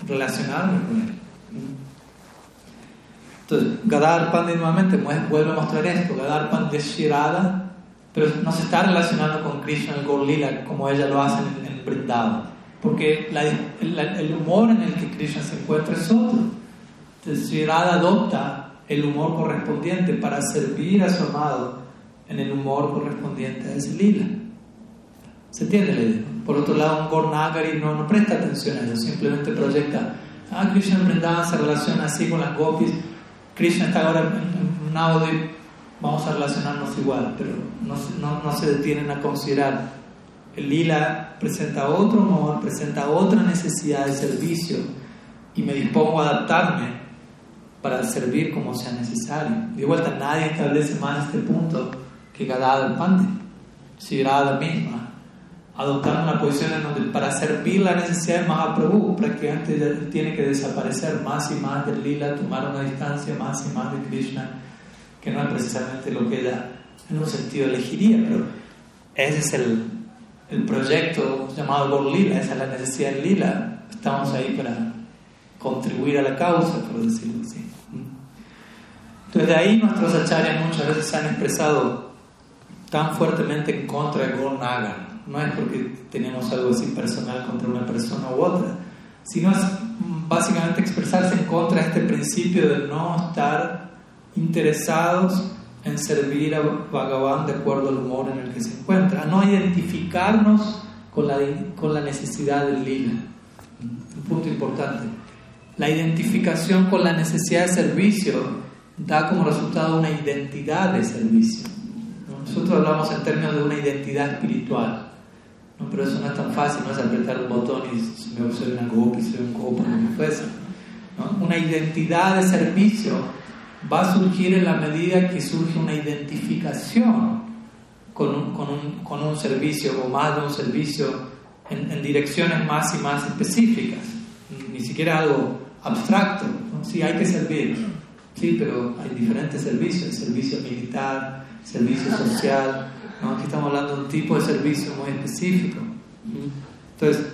A: relacionarme con él. Entonces, Gadar Pandit nuevamente vuelve a mostrar esto. Gadar Pandit es Shirada, pero no se está relacionando con Krishna el Gorlila como ella lo hace en, el Vrindavan porque el humor en el que Krishna se encuentra es otro. Entonces, Sri adopta el humor correspondiente para servir a su amado en el humor correspondiente a ese lila. ¿Se entiende la idea? Por otro lado, un Gornagari no, no presta atención a eso, simplemente proyecta, ah, Krishna Vrindavan se relaciona así con las gopis, Krishna está ahora en un audio, vamos a relacionarnos igual, pero no, no, no se detienen a considerar el lila presenta otro amor, presenta otra necesidad de servicio y me dispongo a adaptarme para servir como sea necesario. De vuelta, nadie establece más este punto que Gadadhar Pandit, si la misma, adoptar una posición en donde para servir la necesidad de Mahaprabhu prácticamente tiene que desaparecer más y más del lila, tomar una distancia más y más de Krishna, que no es precisamente lo que ella en un sentido elegiría, pero ese es el, el proyecto llamado Gor Lila, esa es la necesidad del lila, estamos ahí para contribuir a la causa, por decirlo así. Entonces de ahí nuestros acharyas muchas veces se han expresado tan fuertemente en contra de Gor Naga. No es porque tenemos algo así personal contra una persona u otra, sino es básicamente expresarse en contra de este principio de no estar interesados en servir a Bhagavan de acuerdo al humor en el que se encuentra, a no identificarnos con la, con la necesidad del lila. Un punto importante. La identificación con la necesidad de servicio da como resultado una identidad de servicio. Nosotros hablamos en términos de una identidad espiritual, ¿no? pero eso no es tan fácil, no es apretar un botón y me soy una gopi, soy un copo, lo que fuese. Una identidad de servicio va a surgir en la medida que surge una identificación con un, con un, con un servicio o más de un servicio en, direcciones más y más específicas, ni siquiera algo abstracto. ¿no? Sí, hay que servir, Sí, pero hay diferentes servicios, servicio militar, servicio social, aquí estamos hablando de un tipo de servicio muy específico. Entonces,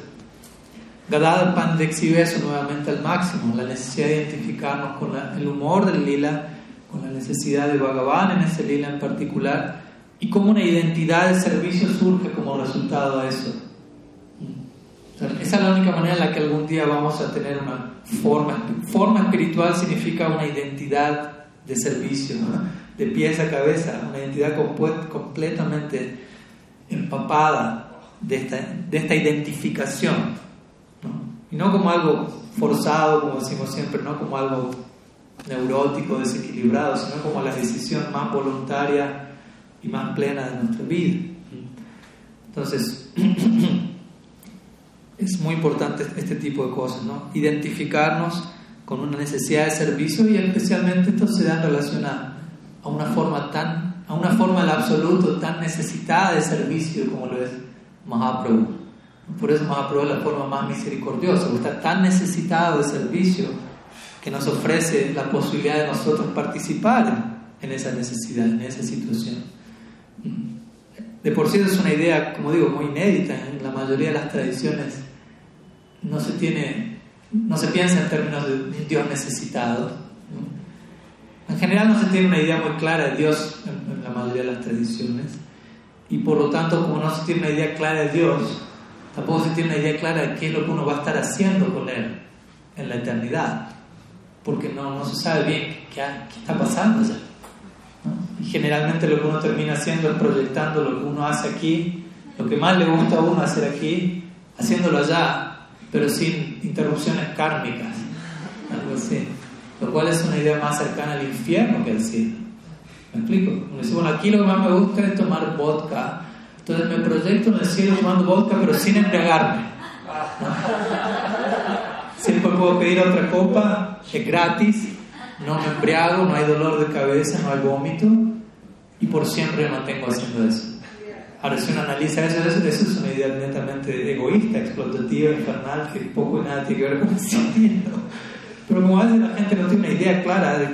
A: Gadadhar Pandit exhibe eso nuevamente al máximo, la necesidad de identificarnos con el humor del lila, con la necesidad de Bhagavan en ese lila en particular, y cómo una identidad de servicio surge como resultado de eso. esa es la única manera en la que algún día vamos a tener una forma. Forma espiritual significa una identidad de servicio, de pies a cabeza, una identidad completamente empapada de esta, de esta identificación. Y no como algo forzado, como decimos siempre, no como algo neurótico, desequilibrado, sino como la decisión más voluntaria y más plena de nuestra vida. Entonces, es muy importante este tipo de cosas, ¿no? Identificarnos con una necesidad de servicio y especialmente esto se da en relación a, una forma tan, a una forma del absoluto tan necesitada de servicio como lo es Mahaprabhu. Por eso Mahaprabhu es la forma más misericordiosa, está tan necesitado de servicio que nos ofrece la posibilidad de nosotros participar en esa necesidad, en esa situación. De por sí es una idea, como digo, muy inédita en la mayoría de las tradiciones no se tiene, no se piensa en términos de Dios necesitado. En general no se tiene una idea muy clara de Dios en, la mayoría de las tradiciones y por lo tanto como no se tiene una idea clara de Dios, tampoco se tiene una idea clara de qué es lo que uno va a estar haciendo con Él en la eternidad, porque no, no se sabe bien qué, qué está pasando ya. Y generalmente lo que uno termina haciendo es proyectando lo que uno hace aquí, lo que más le gusta a uno hacer aquí, haciéndolo allá pero sin interrupciones kármicas, algo así. Lo cual es una idea más cercana al infierno que al cielo. ¿Me explico? Uno dice, bueno, aquí lo que más me gusta es tomar vodka, entonces me proyecto en el cielo tomando vodka, pero sin embriagarme. Siempre puedo pedir otra copa, es gratis, no me embriago, no hay dolor de cabeza, no hay vómito, y por siempre me mantengo haciendo eso. Ahora, si uno analiza eso, eso, es una idea netamente egoísta, explotativa, infernal, que poco y nada tiene que ver con el sentido. Pero como a veces la gente no tiene una idea clara de,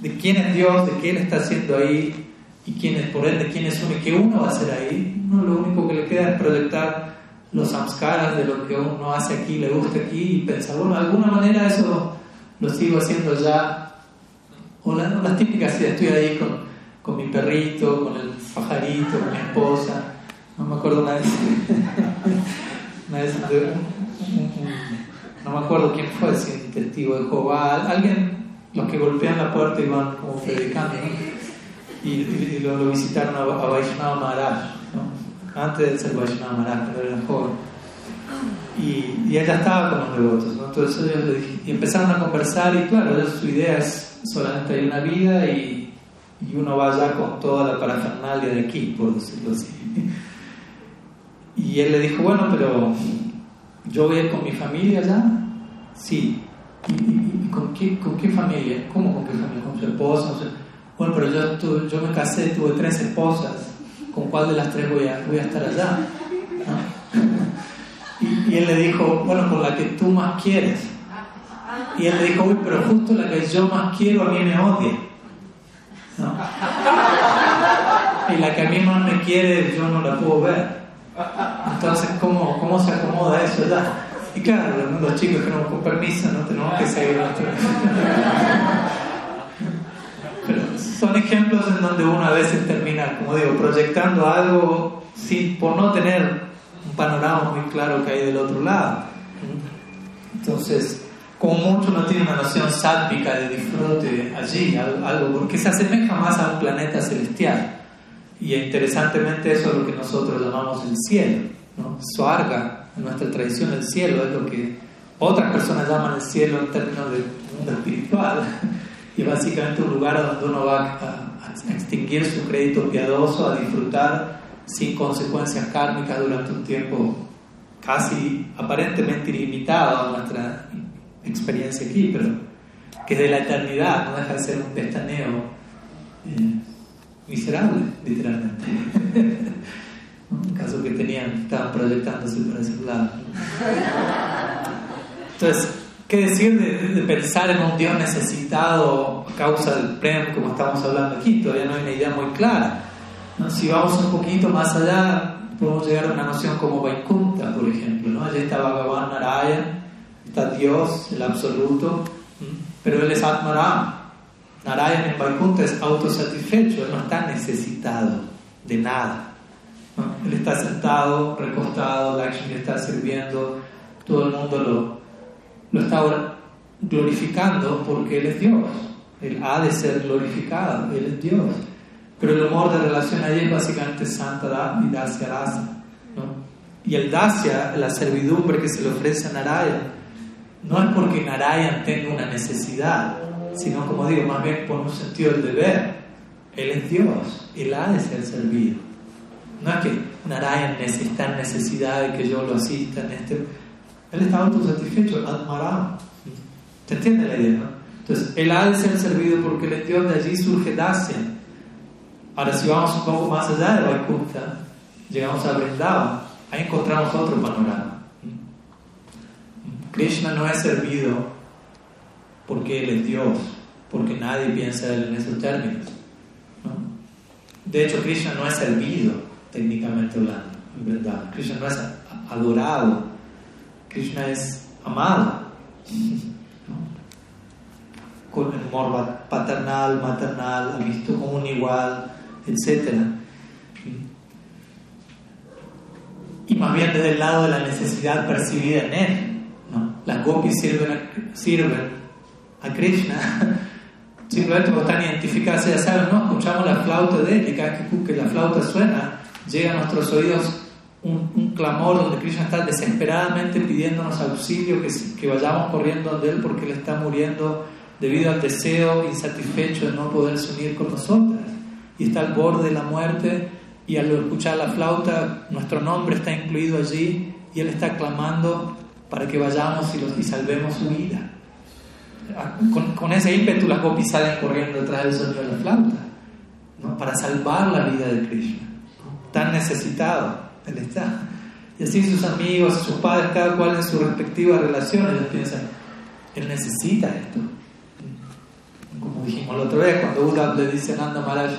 A: de quién es Dios, de qué Él está haciendo ahí, y quién es por Él, de quién es uno va a hacer ahí, uno lo único que le queda es proyectar los samskaras de lo que uno hace aquí, le gusta aquí, y pensar, bueno, de alguna manera eso lo sigo haciendo ya. O, las típicas, si estoy ahí con, con mi perrito, con el pajarito, mi esposa. No me acuerdo una vez. no me acuerdo quién fue, si un testigo de Jehová. Alguien, los que golpean la puerta y van como predicando. Y, lo, visitaron a, a Vaishnava Maharaj, ¿no? antes de ser Vaishnava Maharaj, cuando era joven. Y, y ella estaba con los devotos, ¿no? entonces ellos y empezaron a conversar y claro, su idea es solamente hay una vida y uno va allá con toda la parafernalia de aquí, por decirlo así. Y él le dijo, bueno, pero yo voy a ir con mi familia allá, sí, ¿Y, con, qué, familia? ¿Cómo con qué familia? ¿Con su esposa? Bueno, pero yo, yo me casé, tuve tres esposas. ¿Con cuál de las tres voy a, estar allá? Y, él le dijo, bueno, con la que tú más quieres. Y él le dijo, uy, pero justo la que yo más quiero a mí me odia. Y la que a mí más me quiere, yo no la puedo ver. Entonces, ¿cómo, cómo se acomoda eso ya? Y claro, los chicos que no con permiso, no tenemos que seguir nuestro... Son ejemplos en donde uno a veces termina, como digo, proyectando algo sin, por no tener un panorama muy claro que hay del otro lado. Entonces, como mucho no tiene una noción sálpica de disfrute allí, algo, porque se asemeja más a un planeta celestial. Y interesantemente eso es lo que nosotros llamamos el cielo. ¿no? Suarga, en nuestra tradición el cielo es lo que otras personas llaman el cielo en términos de mundo espiritual. Y básicamente un lugar donde uno va a, extinguir su crédito piadoso, a disfrutar sin consecuencias kármicas durante un tiempo casi aparentemente ilimitado a nuestra experiencia aquí, pero que es de la eternidad, no deja de ser un pestaneo eh, miserable, literalmente. Un caso que tenían, estaban proyectándose para ese lado. Entonces, ¿qué decir de, pensar en un Dios necesitado a causa del Prem, como estamos hablando aquí? Todavía no hay una idea muy clara. Si vamos un poquito más allá, podemos llegar a una noción como Vaikuntha, por ejemplo. ¿no? Allí está Bhagavan Narayan, está Dios, el absoluto, pero él es Atmaram. Narayan en Vaikuntha es autosatisfecho, él no está necesitado de nada. Él está sentado, recostado, Lakshmi está sirviendo, todo el mundo lo, lo está glorificando porque él es Dios. Él ha de ser glorificado, él es Dios. Pero el amor de relación allí es básicamente Santa y Dasya Rasa. ¿no? Y el Dasya, la servidumbre que se le ofrece a Narayan, no es porque Narayan tenga una necesidad, sino como digo, más bien por un sentido del deber. Él es Dios, Él ha de ser servido. No es que Narayan está en necesidad de que yo lo asista en este. Él está autosatisfecho, Admaram. ¿Te entiende la idea? Entonces, Él ha de ser servido porque Él es Dios, de allí surge Dasya. Ahora, si vamos un poco más allá de Vaikuntha, llegamos a Vrindavan, ahí encontramos otro panorama. Krishna no es servido porque Él es Dios, porque nadie piensa en esos términos. De hecho, Krishna no es servido, técnicamente hablando, en verdad. Krishna no es adorado, Krishna es amado. Con el amor paternal, maternal, visto como un igual, etc. Y más bien desde el lado de la necesidad percibida en él. Las gopis sirven a, sirven a Krishna simplemente porque están identificadas, ya saben, ¿no? Escuchamos la flauta de él y cada vez que la flauta suena, llega a nuestros oídos un, clamor donde Krishna está desesperadamente pidiéndonos auxilio, que, vayamos corriendo de él porque él está muriendo debido al deseo insatisfecho de no poderse unir con nosotras. Y está al borde de la muerte y al escuchar la flauta, nuestro nombre está incluido allí y él está clamando para que vayamos y, salvemos su vida. Ah, con, con, ese ímpetu las gopis salen corriendo detrás del sonido de la flauta, ¿no? para salvar la vida de Krishna. Tan necesitado él está. Y así sus amigos, sus padres, cada cual en sus respectivas relaciones, ellos piensan, él necesita esto. Como dijimos la otra vez, cuando Uddhav le dice a Nanda Maharaj,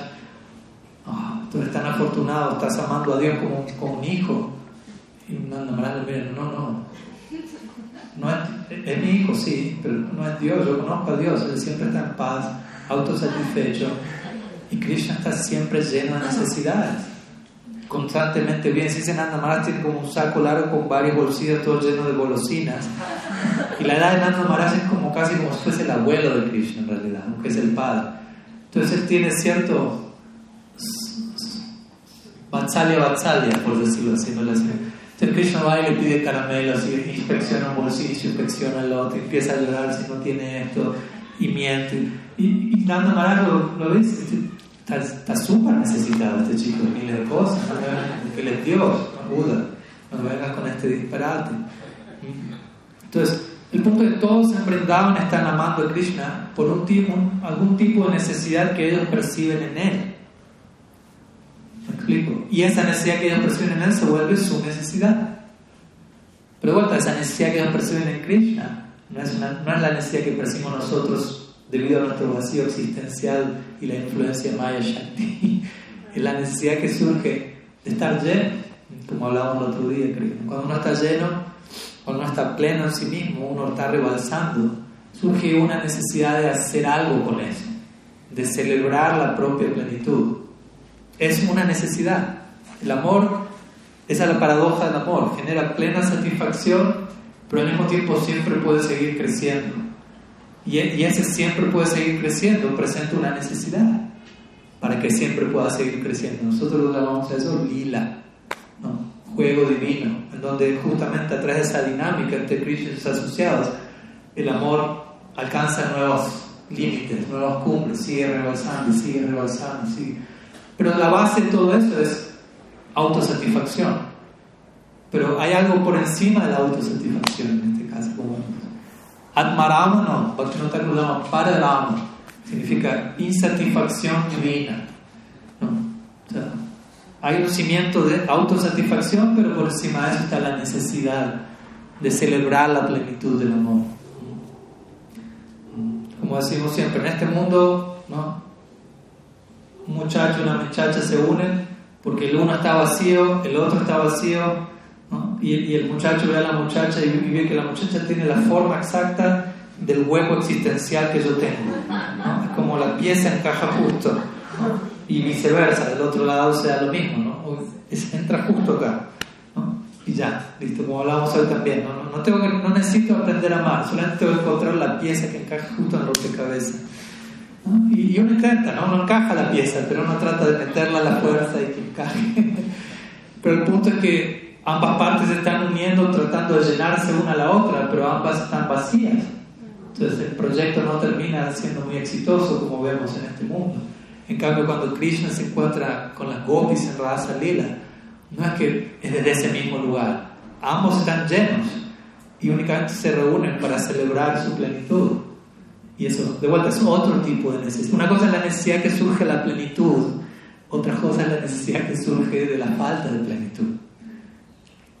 A: oh, tú eres tan afortunado, estás amando a Dios como, como un hijo. Y Nanda Maharaj le dice, no, no, no es, mi hijo, sí, pero no es Dios. Yo conozco a Dios, Él siempre está en paz, autosatisfecho. Y Krishna está siempre lleno de necesidades. Constantemente bien. Si dicen Nanda tiene como un saco largo con varios bolsillos, todo lleno de golosinas. Y la edad de Nanda Maharaj es como casi como si fuese el abuelo de Krishna en realidad, aunque es el padre. Entonces él tiene cierto. Vatsalya, Vatsalya, por decirlo así, no entonces Krishna va y le pide caramelos y inspecciona un bolsillo, inspecciona el otro, empieza a llorar si no tiene esto y miente. Y, y Nanda Maharaj lo, ves, está súper necesitado este chico de miles de cosas, que él es Dios, Buda, no vengas con este disparate. Entonces, El punto es que todos en están amando a Krishna por un tipo, algún tipo de necesidad que ellos perciben en él. ¿Me explico? Y esa necesidad que ellos perciben en él se vuelve su necesidad. Pero de vuelta, esa necesidad que ellos perciben en Krishna no es, no es la necesidad que percibimos nosotros debido a nuestro vacío existencial y la influencia Maya Shakti. es la necesidad que surge de estar lleno, como hablábamos el otro día, creo. Cuando uno está lleno, cuando uno está pleno en sí mismo, uno está rebalsando, surge una necesidad de hacer algo con eso, de celebrar la propia plenitud. Es una necesidad. El amor, esa es la paradoja del amor, genera plena satisfacción, pero al mismo tiempo siempre puede seguir creciendo. Y, ese siempre puede seguir creciendo, presenta una necesidad para que siempre pueda seguir creciendo. Nosotros lo llamamos eso lila, juego divino, en donde justamente a través de esa dinámica entre Krishna y sus asociados, el amor alcanza nuevos límites, nuevos cumbres, sigue rebalsando, sigue rebalsando, sigue. Pero la base de todo eso es autosatisfacción. Pero hay algo por encima de la autosatisfacción en este caso, como Atmarama no, Bhaktivinoda lo llama Pararama, significa insatisfacción divina. hay un cimiento de autosatisfacción, pero por encima de eso está la necesidad de celebrar la plenitud del amor. Como decimos siempre, en este mundo, un muchacho y una muchacha se unen porque el uno está vacío, el otro está vacío, y, el muchacho ve a la muchacha y, ve que la muchacha tiene la forma exacta del hueco existencial que yo tengo. Es como la pieza encaja justo. Y viceversa, del otro lado sea lo mismo. ¿no? entra justo acá. Y ya, listo, como hablábamos hoy también. ¿no? No, tengo no necesito aprender a amar, solamente tengo que encontrar la pieza que encaja justo en el rompecabezas. Y, y uno intenta, ¿no? Uno encaja la pieza, pero uno trata de meterla a la fuerza y que encaje. pero el punto es que ambas partes se están uniendo tratando de llenarse una a la otra, pero ambas están vacías. Entonces el proyecto no termina siendo muy exitoso como vemos en este mundo. En cambio, cuando Krishna se encuentra con las gopis en Rasa Lila, no es que es desde ese mismo lugar. Ambos están llenos y únicamente se reúnen para celebrar su plenitud. Y eso, de vuelta, es otro tipo de necesidad. Una cosa es la necesidad que surge de la plenitud, otra cosa es la necesidad que surge de la falta de plenitud.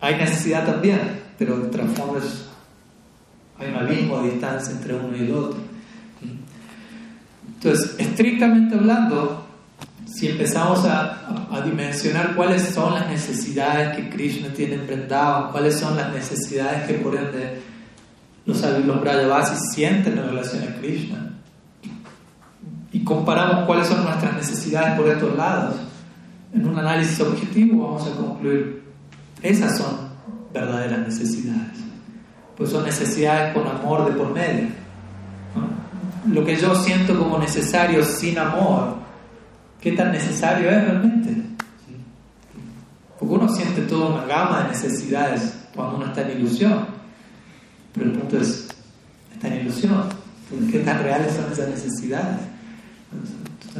A: Hay necesidad también, pero el trasfondo es, hay un abismo de distancia entre uno y el otro. Entonces, estrictamente hablando, si empezamos a, a, dimensionar cuáles son las necesidades que Krishna tiene en cuáles son las necesidades que por ende los, los Brajavasis sienten en relación a Krishna, y comparamos cuáles son nuestras necesidades por estos lados, en un análisis objetivo vamos a concluir esas son verdaderas necesidades. Pues son necesidades con amor de por medio. Lo que yo siento como necesario sin amor, ¿qué tan necesario es realmente? Porque uno siente toda una gama de necesidades cuando uno está en ilusión. Pero el punto es, está en ilusión. ¿Qué tan reales son esas necesidades?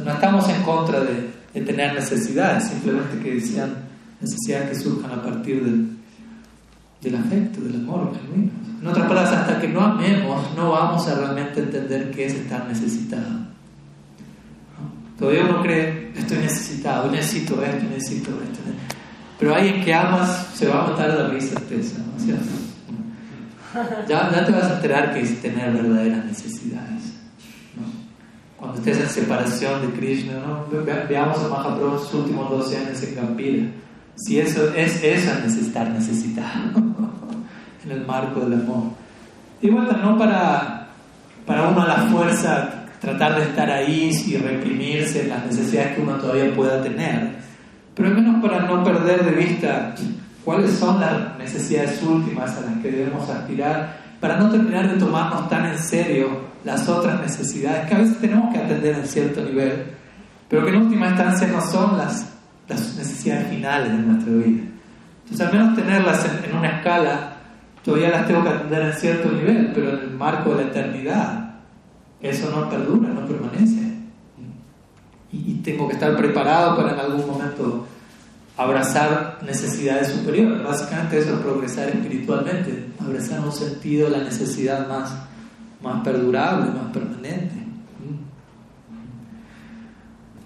A: no estamos en contra de, de tener necesidades, simplemente que decían necesidades que surjan a partir del, del afecto, del amor genuino. En otras palabras, hasta que no amemos, no vamos a realmente entender qué es estar necesitado. Todavía uno cree, estoy necesitado, necesito esto, necesito esto. Pero alguien que amas se va a matar de risa ¿no cierto? Ya, ya, te vas a enterar que es tener verdaderas necesidades. Cuando estés en separación de Krishna, ¿no? veamos a Mahaprabhu sus últimos 12 años en Gampira si eso es eso es necesitar necesitado en el marco del amor. Y bueno, no para, para uno a la fuerza tratar de estar ahí y reprimirse las necesidades que uno todavía pueda tener, pero al menos para no perder de vista cuáles son las necesidades últimas a las que debemos aspirar, para no terminar de tomarnos tan en serio las otras necesidades que a veces tenemos que atender en cierto nivel, pero que en última instancia no son las las necesidades finales de nuestra vida. Entonces, al menos tenerlas en, una escala, todavía las tengo que atender en cierto nivel, pero en el marco de la eternidad, eso no perdura, no permanece. Y, tengo que estar preparado para en algún momento abrazar necesidades superiores. Básicamente eso es progresar espiritualmente, abrazar un sentido la necesidad más, más perdurable, más permanente.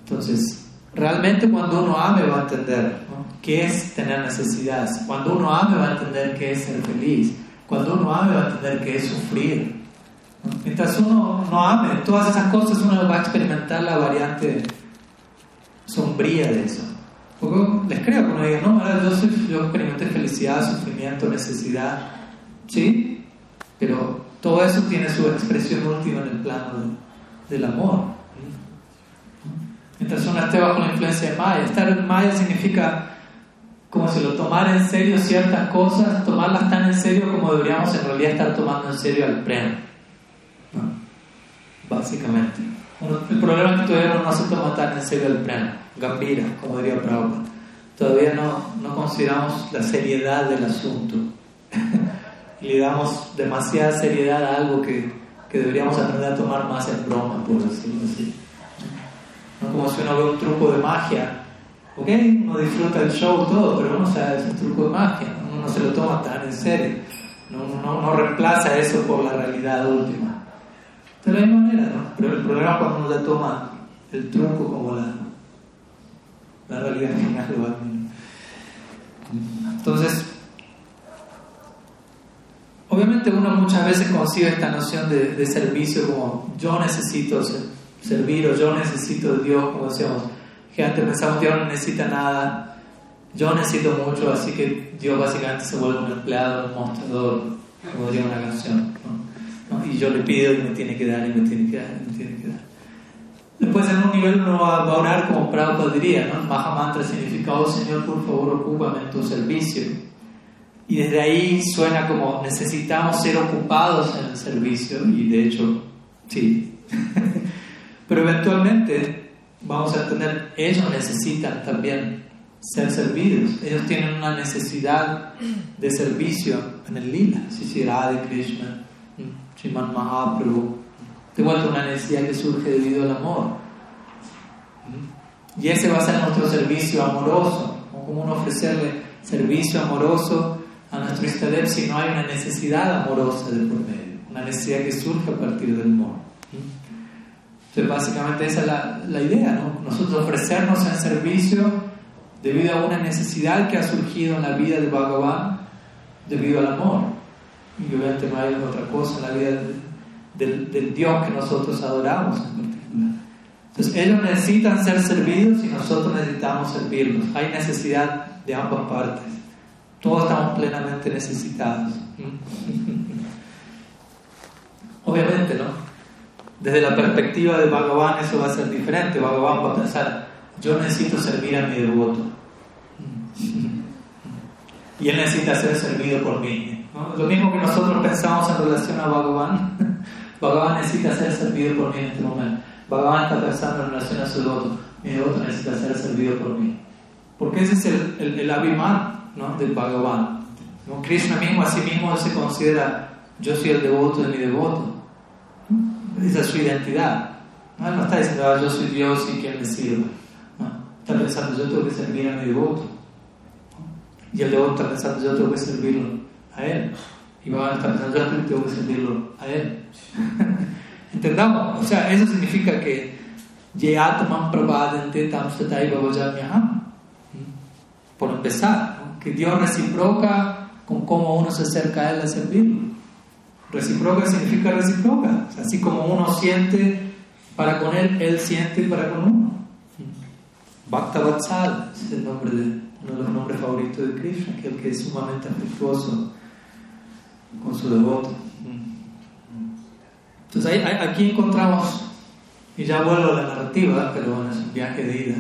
A: Entonces, realmente cuando uno ame va a entender qué es tener necesidades. Cuando uno ame va a entender qué es ser feliz. Cuando uno ame va a entender qué es sufrir. Mientras uno no ame todas esas cosas, uno va a experimentar la variante sombría de eso. Porque les creo, uno diga, no, yo, soy, yo experimenté felicidad, sufrimiento, necesidad, ¿sí? Pero todo eso tiene su expresión última en el plano del amor. Mientras uno esté bajo la influencia de Maya, estar en Maya significa como si lo tomara en serio ciertas cosas, tomarlas tan en serio como deberíamos en realidad estar tomando en serio al pleno. Básicamente. El problema es que todavía no se toma tan en serio el pleno, gambira, como diría Prabhupada. Todavía no, no consideramos la seriedad del asunto. le damos demasiada seriedad a algo que, que deberíamos aprender a tomar más en broma, por decirlo así. Como si uno ve un truco de magia ¿Ok? Uno disfruta el show, todo, pero uno sabe ese truco de magia, uno no se lo toma tan en serio, no, reemplaza eso por la realidad última. De la misma manera, ¿no? Pero el problema es cuando uno ya toma el truco como la, la realidad final. Entonces, obviamente uno muchas veces concibe esta noción de, de servicio como yo necesito servir o yo necesito de Dios, como decíamos que antes pensamos Dios no necesita nada, yo necesito mucho, así que Dios básicamente se vuelve un empleado, un mostrador, como diría una canción. Y yo le pido y me tiene que dar, y me tiene que dar, y me tiene que dar. Después en un nivel uno va, a orar como Prabhupada diría, ¿no? Maha Mantra significa, oh Señor, por favor, ocúpame en tu servicio. Y desde ahí suena como necesitamos ser ocupados en el servicio, y de hecho, sí. Pero eventualmente vamos a tener, ellos necesitan también ser servidos, ellos tienen una necesidad de servicio en el lila, si de Krishna, Sriman Mahaprabhu, de vuelta una necesidad que surge debido al amor. Y ese va a ser nuestro servicio amoroso, como uno ofrecerle servicio amoroso a nuestro Istadev si no hay una necesidad amorosa de por medio, una necesidad que surge a partir del amor. Entonces, básicamente esa es la, idea, ¿no? Nosotros ofrecernos en servicio debido a una necesidad que ha surgido en la vida de Bhagavan debido al amor. Y obviamente no hay otra cosa en la vida del, del, Dios que nosotros adoramos en particular. Entonces, ellos necesitan ser servidos y nosotros necesitamos servirlos. Hay necesidad de ambas partes. Todos estamos plenamente necesitados. Obviamente, ¿no? Desde la perspectiva de Bhagavan eso va a ser diferente. Bhagavan va a pensar, yo necesito servir a mi devoto. Y él necesita ser servido por mí. Lo mismo que nosotros pensamos en relación a Bhagavan. Bhagavan necesita ser servido por mí en este momento. Bhagavan está pensando en relación a su devoto. Mi devoto necesita ser servido por mí. Porque ese es el, el, el ¿no? del Bhagavan. Krishna mismo a sí mismo se considera, yo soy el devoto de mi devoto. Esa es su identidad. No, no está diciendo, ah, yo soy Dios y quien me sirve. No, está pensando, yo tengo que servir a mi devoto. Y el devoto está pensando, yo tengo que servirlo a él. Y va a estar pensando, yo tengo que servirlo a él. Entendamos, o sea, eso significa que por empezar, que Dios reciproca con cómo uno se acerca a Él a servirlo. Reciproca significa reciproca. así como uno siente para con él, él siente para con uno. Bhakta Vatsal es el nombre de, uno de los nombres favoritos de Krishna, aquel que es sumamente afectuoso con su devoto. Entonces aquí encontramos, y ya vuelvo a la narrativa, pero bueno, es un viaje de ida,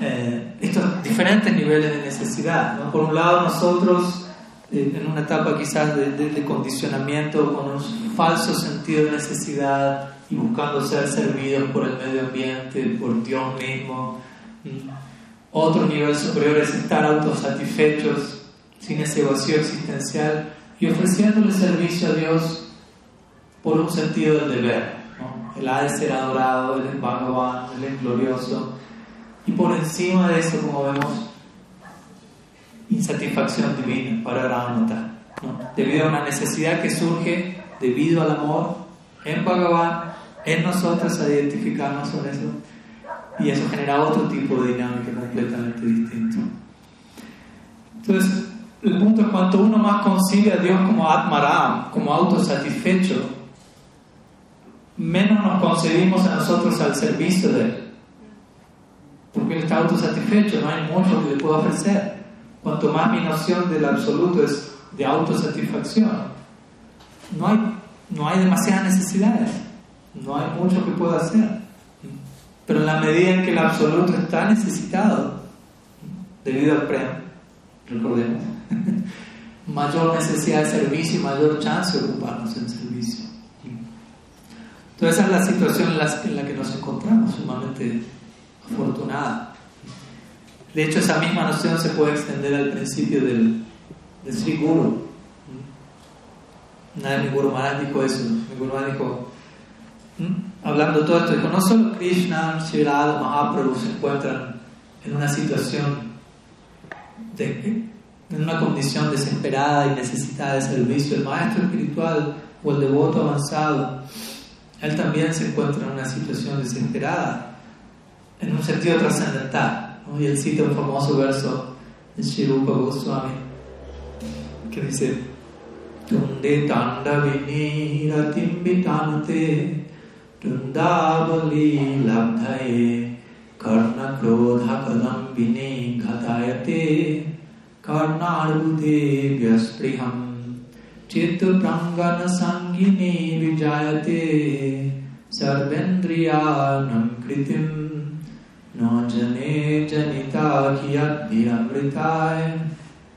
A: eh, estos diferentes niveles de necesidad. Por un lado nosotros en una etapa quizás de, condicionamiento con un falso sentido de necesidad y buscando ser servidos por el medio ambiente, por Dios mismo. Otro nivel superior es estar autosatisfechos sin ese vacío existencial y ofreciéndole servicio a Dios por un sentido del deber. ¿no? Él ha de ser adorado, Él es Bhagavan, Él es glorioso. Y por encima de eso, como vemos, insatisfacción divina para Ramata, ¿no? debido a una necesidad que surge debido al amor en Bhagavan, en nosotros a identificarnos con eso, y eso genera otro tipo de dinámica completamente distinto. Entonces, el punto es cuanto uno más concibe a Dios como Atmaram, como autosatisfecho, menos nos concebimos a nosotros al servicio de Él. Porque Él está autosatisfecho, no hay mucho que le pueda ofrecer. Cuanto más mi noción del absoluto es de autosatisfacción, no hay, no hay demasiadas necesidades, no hay mucho que pueda hacer. Pero en la medida en que el absoluto está necesitado, debido al premio, recordemos, mayor necesidad de servicio y mayor chance de ocuparnos en servicio. Entonces esa es la situación en la, que nos encontramos, sumamente afortunada. De hecho, esa misma noción se puede extender al principio del, del Sri Guru. Una de mi Guru Maharaj dijo eso. Mi Guru Maharaj dijo, hablando todo esto, dijo, no solo Krishna, Sri Mahaprabhu se encuentran en una situación en una condición desesperada y necesitada de servicio, el maestro espiritual o el devoto avanzado, él también se encuentra en una situación desesperada, en un sentido trascendental. Y él cita un famoso verso de Shirupa Goswami que dice: Tunde tanda viniratim vitanute tundavali labdhaye karna krodha kadam vini ghatayate कर्णार्बुदेव्यस्पृहं चित्तप्राङ्गनसङ्गिनी विजायते सर्वेन्द्रियानं कृतिं न जने Nanjane Janitakiyadhyamritaya e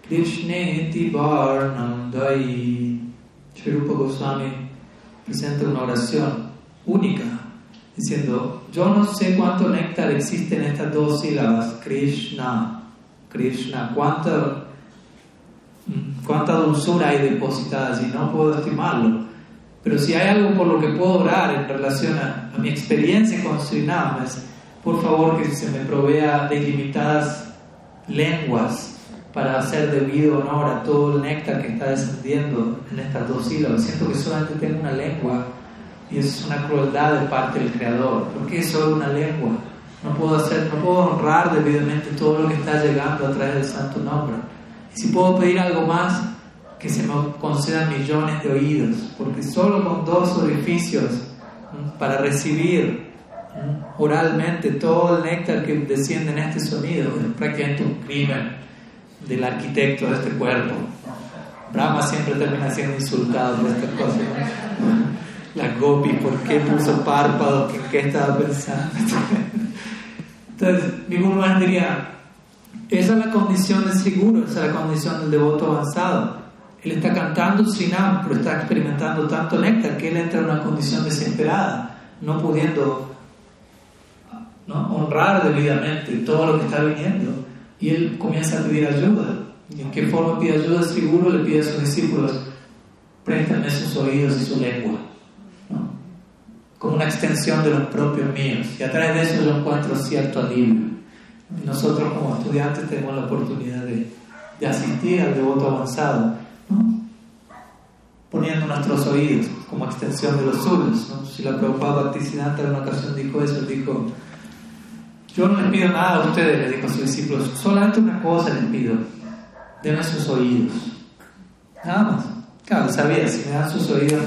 A: Krishneti Varnam Dai. Sri Rupa Goswami presenta una oración única diciendo yo no sé cuánto néctar existe en estas dos sílabas Krishna Krishna cuánta cuánta mm, dulzura hay depositada y no puedo estimarlo pero si hay algo por lo que puedo orar en relación a, a mi experiencia con Srinam es por favor que se me provea de ilimitadas lenguas para hacer debido honor a todo el néctar que está descendiendo en estas dos sílabas. Siento que solamente tengo una lengua y eso es una crueldad de parte del Creador. ¿Por qué solo una lengua? No puedo hacer, no puedo honrar debidamente todo lo que está llegando a través del santo nombre. Y si puedo pedir algo más, que se me concedan millones de oídos, porque solo con dos orificios para recibir oralmente todo el néctar que desciende en este sonido es prácticamente un crimen del arquitecto de este cuerpo. Brahma siempre termina siendo insultado por estas cosas. La gopi, ¿por qué puso párpados? ¿Qué, estaba pensando? Entonces, mi Guru diría, esa es la condición del seguro, esa es la condición del devoto avanzado. Él está cantando Srinam, pero está experimentando tanto néctar que él entra en una condición desesperada, no pudiendo honrar debidamente todo lo que está viniendo. Y él comienza a pedir ayuda. ¿Y en qué forma pide ayuda? Seguro le pide a sus discípulos, préstame sus oídos y su lengua como una extensión de los propios míos. Y a través de eso yo encuentro cierto alivio. Y nosotros como estudiantes tenemos la oportunidad de, de asistir al devoto avanzado, poniendo nuestros oídos como extensión de los suyos. Si la Prabhupada Bhaktisiddhanta en una ocasión dijo eso, dijo, yo no les pido nada a ustedes, le dijo a sus discípulos, solamente una cosa les pido, denme sus oídos. Nada más. Claro, sabía, si me dan sus oídos,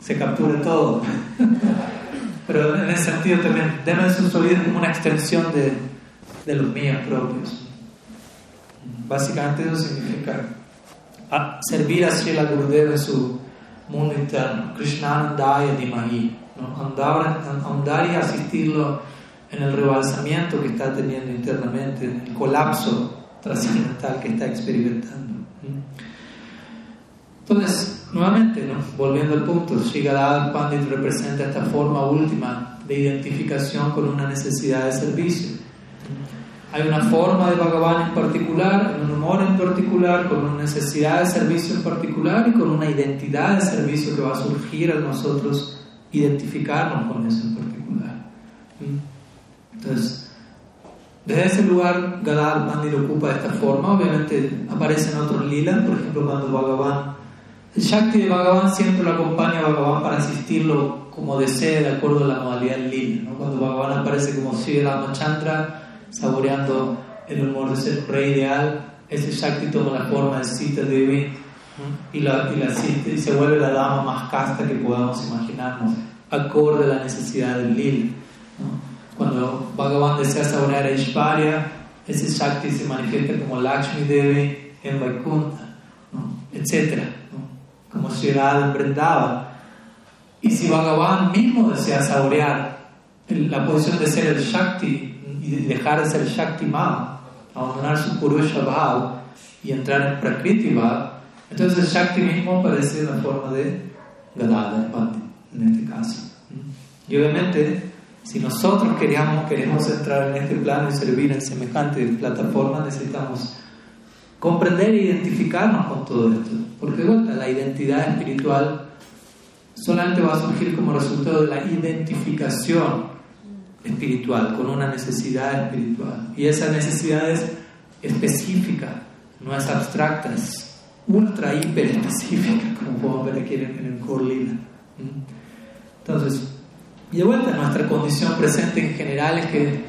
A: se capture todo. Pero en ese sentido también, denme sus oídos como una extensión de, de los míos propios. Básicamente eso significa servir a Srila Gurudeva en su mundo interno, Krishnanandaya Dimahi, ¿no? andar, andar y asistirlo en el rebalsamiento que está teniendo internamente, en el colapso trascendental que está experimentando. Entonces, nuevamente, ¿no? volviendo al punto, Shigadad Pandit representa esta forma última de identificación con una necesidad de servicio. Hay una forma de Bhagavan en particular, un humor en particular, con una necesidad de servicio en particular y con una identidad de servicio que va a surgir a nosotros identificarnos con eso en particular. Entonces, Desde ese lugar, Gadar Pandit lo ocupa de esta forma. Obviamente aparecen otros lilas, por ejemplo, cuando Bhagavan, el Shakti de Bhagavan siempre lo acompaña a Bhagavan para asistirlo como desee, de acuerdo a la modalidad lila. ¿no? Cuando Bhagavan aparece como Sri Ramachandra, saboreando el humor de ser rey ideal, ese Shakti toma la forma de Sita Devi y, la, y, la, y se vuelve la dama más casta que podamos imaginarnos, acorde a la necesidad del lila. ¿no? Cuando Bhagavan desea saborear a Ishvarya, ese Shakti se manifiesta como Lakshmi Devi en Vaikuntha, ¿no? etc. ¿no? Como Sri Radha Y si Bhagavan mismo desea saborear la posición de ser el Shakti y dejar de ser Shakti Mama, abandonar su Purusha Bhav y entrar en Prakriti Bhav, entonces el Shakti mismo aparece en la forma de Gadadhar en este caso. Y obviamente si nosotros queremos, queremos entrar en este plano y servir en semejante plataforma, necesitamos comprender e identificarnos con todo esto. Porque la identidad espiritual solamente va a surgir como resultado de la identificación espiritual con una necesidad espiritual. Y esa necesidad es específica, no es abstracta, es ultra, hiper específica, como podemos ver aquí en el Corlina. Entonces, y de vuelta, nuestra condición presente en general es que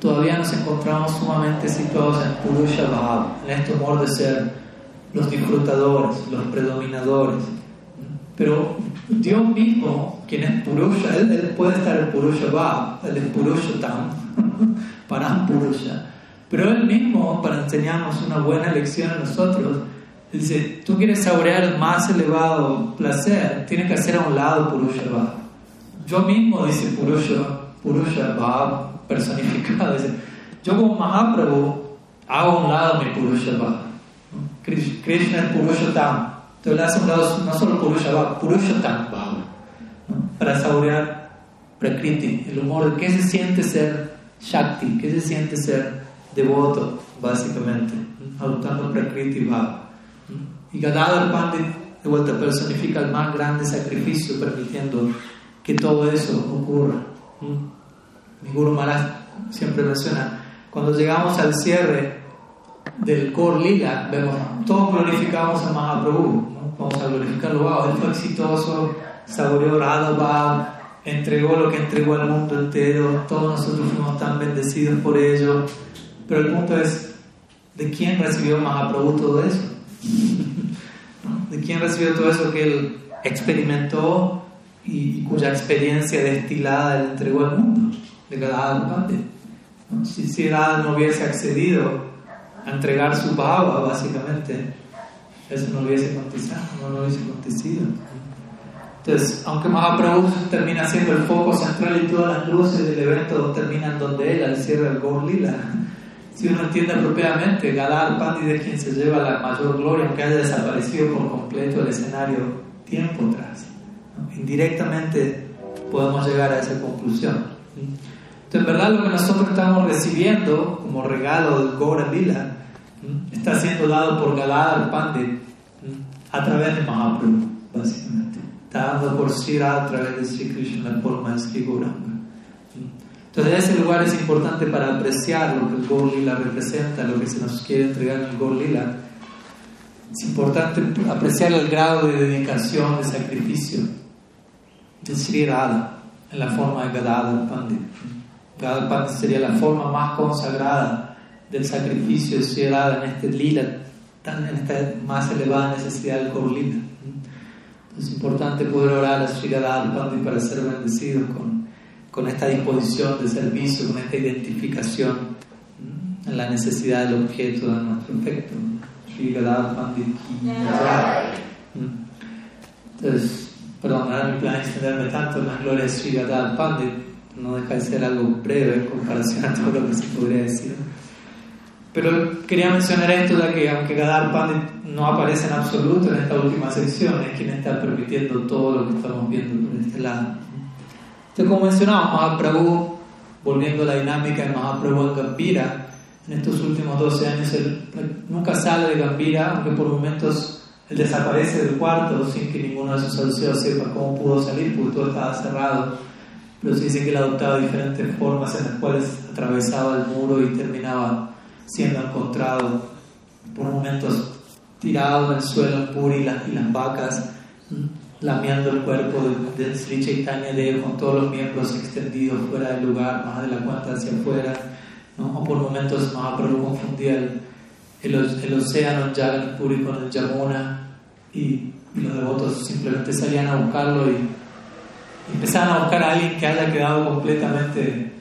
A: todavía nos encontramos sumamente situados en Purusha Bhav, en este humor de ser los disfrutadores, los predominadores. Pero Dios mismo, quien es Purusha, él, puede estar en Purusha Bhav, él es Purusha Tam, para Purusha. Pero él mismo, para enseñarnos una buena lección a nosotros, dice: Tú quieres saborear el más elevado placer, tienes que hacer a un lado Purusha Bhav yo mismo, dice Purusha, Purusha va personificado, dice, yo como Mahaprabhu hago un lado mi Purusha va. Krishna es Purusha Tam. Entonces le hace un lado no solo Purusha va, Purusha Tam va. Para saborear Prakriti, el humor de qué se siente ser Shakti, qué se siente ser devoto, básicamente, adoptando Prakriti va. Y Gadadhar Pandit de vuelta personifica el más grande sacrificio, permitiendo que todo eso ocurra. Mi Guru Maharaj siempre menciona, cuando llegamos al cierre del Kor Lila, vemos, todos glorificamos a Mahaprabhu, ¿no? vamos a glorificarlo, wow, él fue exitoso, saboreó Radha entregó lo que entregó al mundo entero, todos nosotros fuimos tan bendecidos por ello, pero el punto es, ¿de quién recibió Mahaprabhu todo eso? ¿De quién recibió todo eso que él experimentó y, cuya experiencia destilada le entregó al mundo, de cada parte. Si, si no hubiese accedido a entregar su baba, básicamente, eso no hubiese acontecido. No hubiese acontecido. Entonces, aunque Mahaprabhu termina siendo el foco central y todas las luces del evento terminan donde él, al cierre del Gaur Lila, si uno entiende apropiadamente, Gadar Pandit es quien se lleva la mayor gloria, aunque haya desaparecido por completo el escenario tiempo atrás indirectamente podemos llegar a esa conclusión. Entonces, en verdad, lo que nosotros estamos recibiendo como regalo del Gora está siendo dado por Galadhar Pandit a través de Mahaprabhu, básicamente. Está dando por Sri a través de Sri Krishna, la forma de Sri Gauranga. Entonces, ese lugar es importante para apreciar lo que el Gaur representa, lo que se nos quiere entregar en el Gaur. Es importante apreciar el grado de dedicación, de sacrificio de Sri Radha en la forma de Gadadhar Pandit. Gadadhar Pandit sería la forma más consagrada del sacrificio de Sri Radha en este lila, en esta más elevada necesidad del Gaur Lila. Es importante poder orar a Sri Gadadhar Pandit para ser bendecidos con, con esta disposición de servicio, con esta identificación en la necesidad del objeto de nuestro efecto. Sri Gadadhar Pandit. Entonces, Perdón, mi plan es extenderme tanto en las glorias de Sri Pandit, no deja de ser algo breve en comparación a todo lo que se podría decir. Pero quería mencionar esto ya que aunque Gadar Pandit no aparece en absoluto en esta última sección, es quien está permitiendo todo lo que estamos viendo por este lado. Entonces, como mencionaba, Mahaprabhu, volviendo a la dinámica de Mahaprabhu en Gambira, en estos últimos 12 años él nunca sale de Gambira, aunque por momentos él desaparece del cuarto sin que ninguno de sus asociados sepa cómo pudo salir, porque todo estaba cerrado. pero se dice que él adoptaba diferentes formas en las cuales atravesaba el muro y terminaba siendo encontrado por momentos tirado en el suelo en Puri y las, vacas lamiendo el cuerpo de, de Sri Chaitanya con todos los miembros extendidos fuera del lugar, más de la cuenta hacia afuera, o por momentos Mahaprabhu confundía el, el, el océano en Puri con el Yamuna y, y, los devotos simplemente salían a buscarlo y, empezaban a buscar a alguien que haya quedado completamente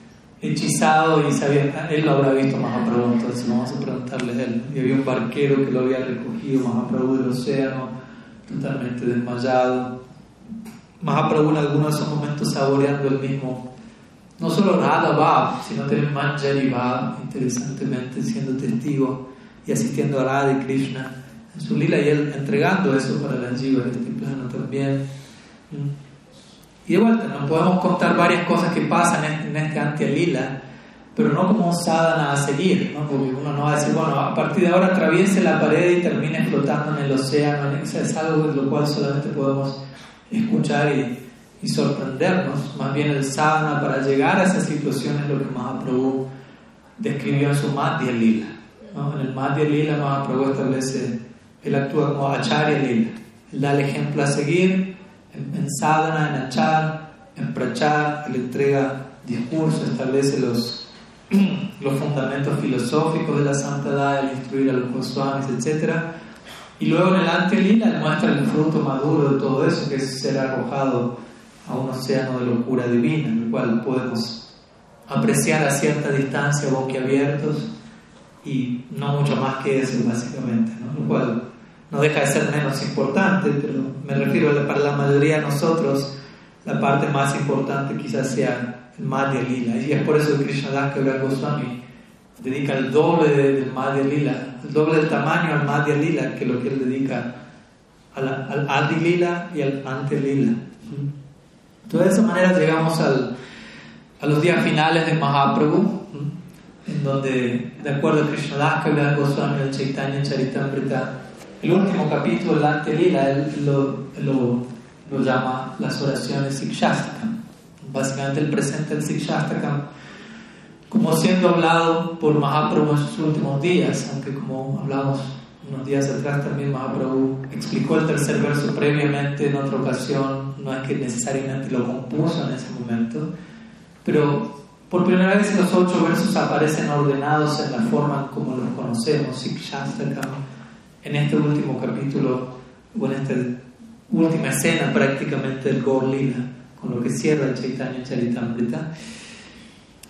A: hechizado y sabía, él lo habrá visto Mahaprabhu, entonces vamos a preguntarle a él. Y había un barquero que lo había recogido Mahaprabhu del océano, totalmente desmayado. Mahaprabhu en algunos de esos momentos saboreando el mismo, no solo Radha Bhav, sino también Manjari Bhav, interesantemente siendo testigo y asistiendo a Radha y Krishna en su lila y él entregando eso para la jiva de este plano también. Y de vuelta, nos podemos contar varias cosas que pasan en este anti-lila, pero no como un sadhana a seguir, ¿no? porque uno no va a decir, bueno, a partir de ahora atraviese la pared y termine flotando en el océano, eso es algo de lo cual solamente podemos escuchar y, y sorprendernos, más bien el sadhana para llegar a esa situación es lo que Mahaprabhu describió en su Madhya Lila. ¿No? En el Madhya Lila Mahaprabhu establece, él actúa como Acharya Lila, él da el ejemplo a seguir, en, sadhana, en achar, en prachar, le entrega discurso, establece los, los fundamentos filosóficos de la santidad, el instruir a los Goswamis, etc. Y luego en el Antelila él muestra el fruto maduro de todo eso, que es ser arrojado a un océano de locura divina, en el cual podemos apreciar a cierta distancia boquiabiertos y no mucho más que eso, básicamente, ¿no? lo cual no deja de ser menos importante, pero me refiero a para la mayoría de nosotros, la parte más importante quizás sea el Madhya Lila. Y es por eso que Krishnadas Kaviraj Goswami dedica el doble del Madhya Lila, el doble del tamaño al Madhya Lila que lo que él dedica al, Adi Lila y al Ante Lila. Entonces, de esa manera llegamos al, a los días finales de Mahaprabhu, en donde, de acuerdo a Krishnadas Kaviraj Goswami, el Chaitanya Charitamrita, el último capítulo del Antelila, él lo, lo, lo, llama las oraciones Sikshastakam. Básicamente él presenta el Sikshastakam como siendo hablado por Mahaprabhu en sus últimos días, aunque como hablamos unos días atrás también Mahaprabhu explicó el tercer verso previamente en otra ocasión, no es que necesariamente lo compuso en ese momento, pero por primera vez los ocho versos aparecen ordenados en la forma como los conocemos, en este último capítulo, o en esta última escena prácticamente del Gaur con lo que cierra el Chaitanya Charitamrita.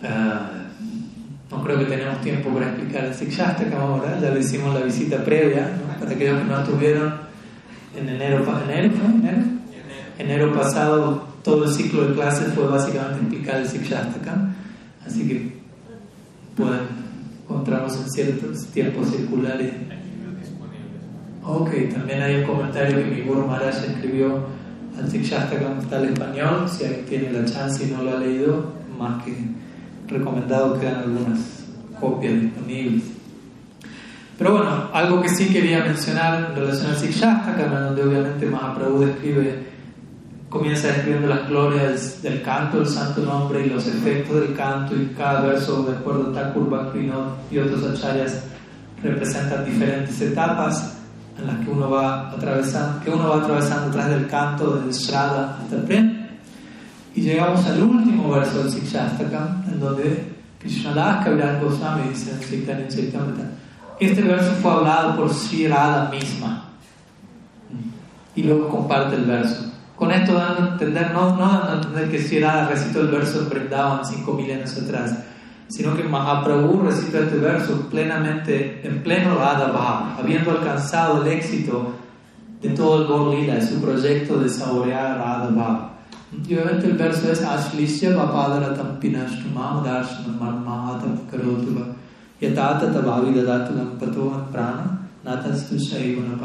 A: Uh, no creo que tenemos tiempo para explicar el Sikshastakam ahora, ya le hicimos la visita previa, para aquellos que no estuvieron en enero, enero, enero, enero. Pasado, todo el ciclo de clases fue básicamente explicar el Sikshastakam, así que pueden encontrarnos en ciertos tiempos circulares Ok, también hay un comentario que mi Guru Maharaj escribió al Sikshastakam está en español, si alguien tiene la chance y no lo ha leído, más que recomendado quedan algunas copias disponibles. Pero bueno, algo que sí quería mencionar en relación al Sikshastakam, donde obviamente Mahaprabhu describe, comienza describiendo las glorias del canto, el santo nombre y los efectos del canto, y cada verso, de acuerdo a Thakur y otros acharyas, representan diferentes etapas en las que uno va atravesando, que uno va atravesando atrás del canto del Shraddha hasta el Prem. Y llegamos al último verso del Sikshastakam, en donde Krishnadas Kaviraj Goswami dice en Chaitamrita, este verso fue hablado por Sri misma. Y luego comparte el verso. Con esto dando a entender, no, no a entender que Sri Radha recitó el verso en Vrindavan cinco milenios atrás, sino que Mahaprabhu recita este verso plenamente, en pleno Radha habiendo alcanzado el éxito de todo el Gaur Lila, de su proyecto de saborear Radha Bhav. Y obviamente el verso es Ashlishya Vapadaratam Pinashtumam Darshanam Marmahatam Karotuva Yatata Tabavi Dadatulam Patohan Prana Natastu Shaivana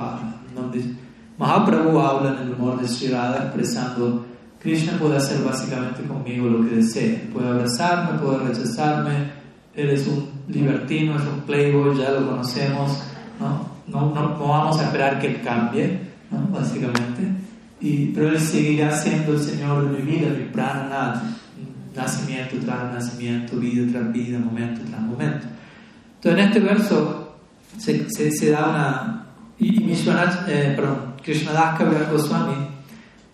A: donde Mahaprabhu habla en el humor de Sri Radha expresando Krishna puede hacer básicamente conmigo lo que desee. Puede abrazarme, puede rechazarme. Él es un libertino, es un playboy, ya lo conocemos. ¿no? No, no, vamos a esperar que él cambie, ¿no? básicamente. Y, pero él seguirá siendo el Señor de mi vida, mi prana, nacimiento tras nacimiento, vida tras vida, momento tras momento. Entonces en este verso se, se, da una... Y, y eh, perdón, Krishnadas Goswami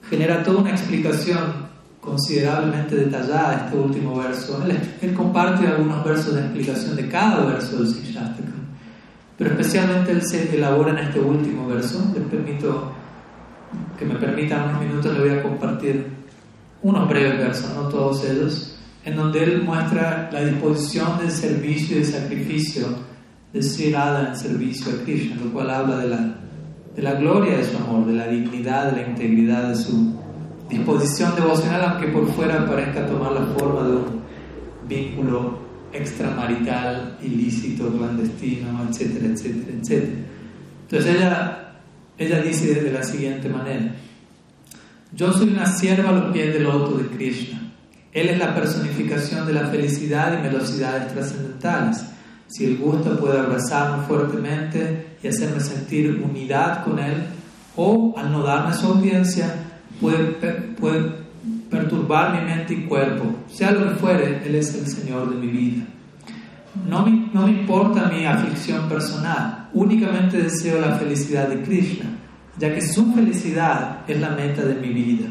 A: genera toda una explicación considerablemente detallada de este último verso. Él, comparte algunos versos de explicación de cada verso del Sishastakam, pero especialmente él se elabora en este último verso. Les permito que me permitan unos minutos, le voy a compartir unos breves versos, no todos ellos, en donde él muestra la disposición del servicio y de sacrificio de Sri Radha en servicio a Krishna, lo cual habla de la, de la gloria de su amor, de la dignidad, de la integridad de su disposición devocional, aunque por fuera parezca tomar la forma de un vínculo extramarital, ilícito, clandestino, etcétera, etcétera, etcétera. Entonces ella, ella dice de la siguiente manera, yo soy una sierva a los pies del loto de Krishna. Él es la personificación de la felicidad y velocidades trascendentales. Si él gusta, puede abrazarme fuertemente y hacerme sentir unidad con él, o al no darme su audiencia, puede, puede perturbar mi mente y cuerpo. Sea lo que fuere, Él es el Señor de mi vida. No me, no me importa mi aflicción personal, únicamente deseo la felicidad de Krishna, ya que su felicidad es la meta de mi vida.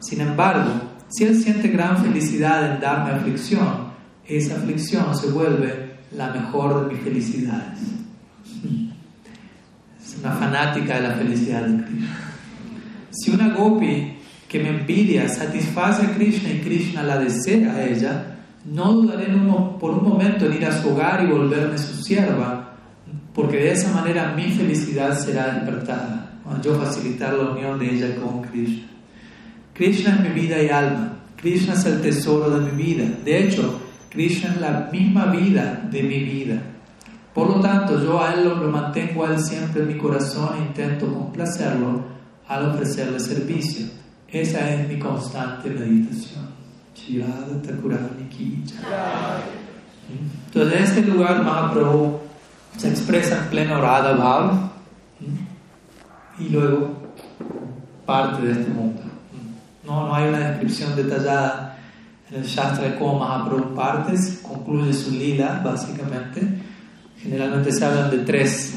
A: Sin embargo, si Él siente gran felicidad en darme aflicción, esa aflicción se vuelve la mejor de mis felicidades. Es una fanática de la felicidad de Krishna. Si una gopi que me envidia satisface a Krishna y Krishna la desea a ella, no dudaré por un momento en ir a su hogar y volverme su sierva, porque de esa manera mi felicidad será despertada, al yo facilitar la unión de ella con Krishna. Krishna es mi vida y alma, Krishna es el tesoro de mi vida, de hecho, Krishna es la misma vida de mi vida. Por lo tanto, yo a Él lo, lo mantengo a Él siempre en mi corazón e intento complacerlo al ofrecerle servicio. Esa es mi constante meditación. Entonces, en este lugar Mahaprabhu se expresa en pleno Radha Bhav y luego parte de este mundo. No, no hay una descripción detallada en el Shastra de cómo Mahaprabhu parte, concluye su lila, básicamente. Generalmente se hablan de tres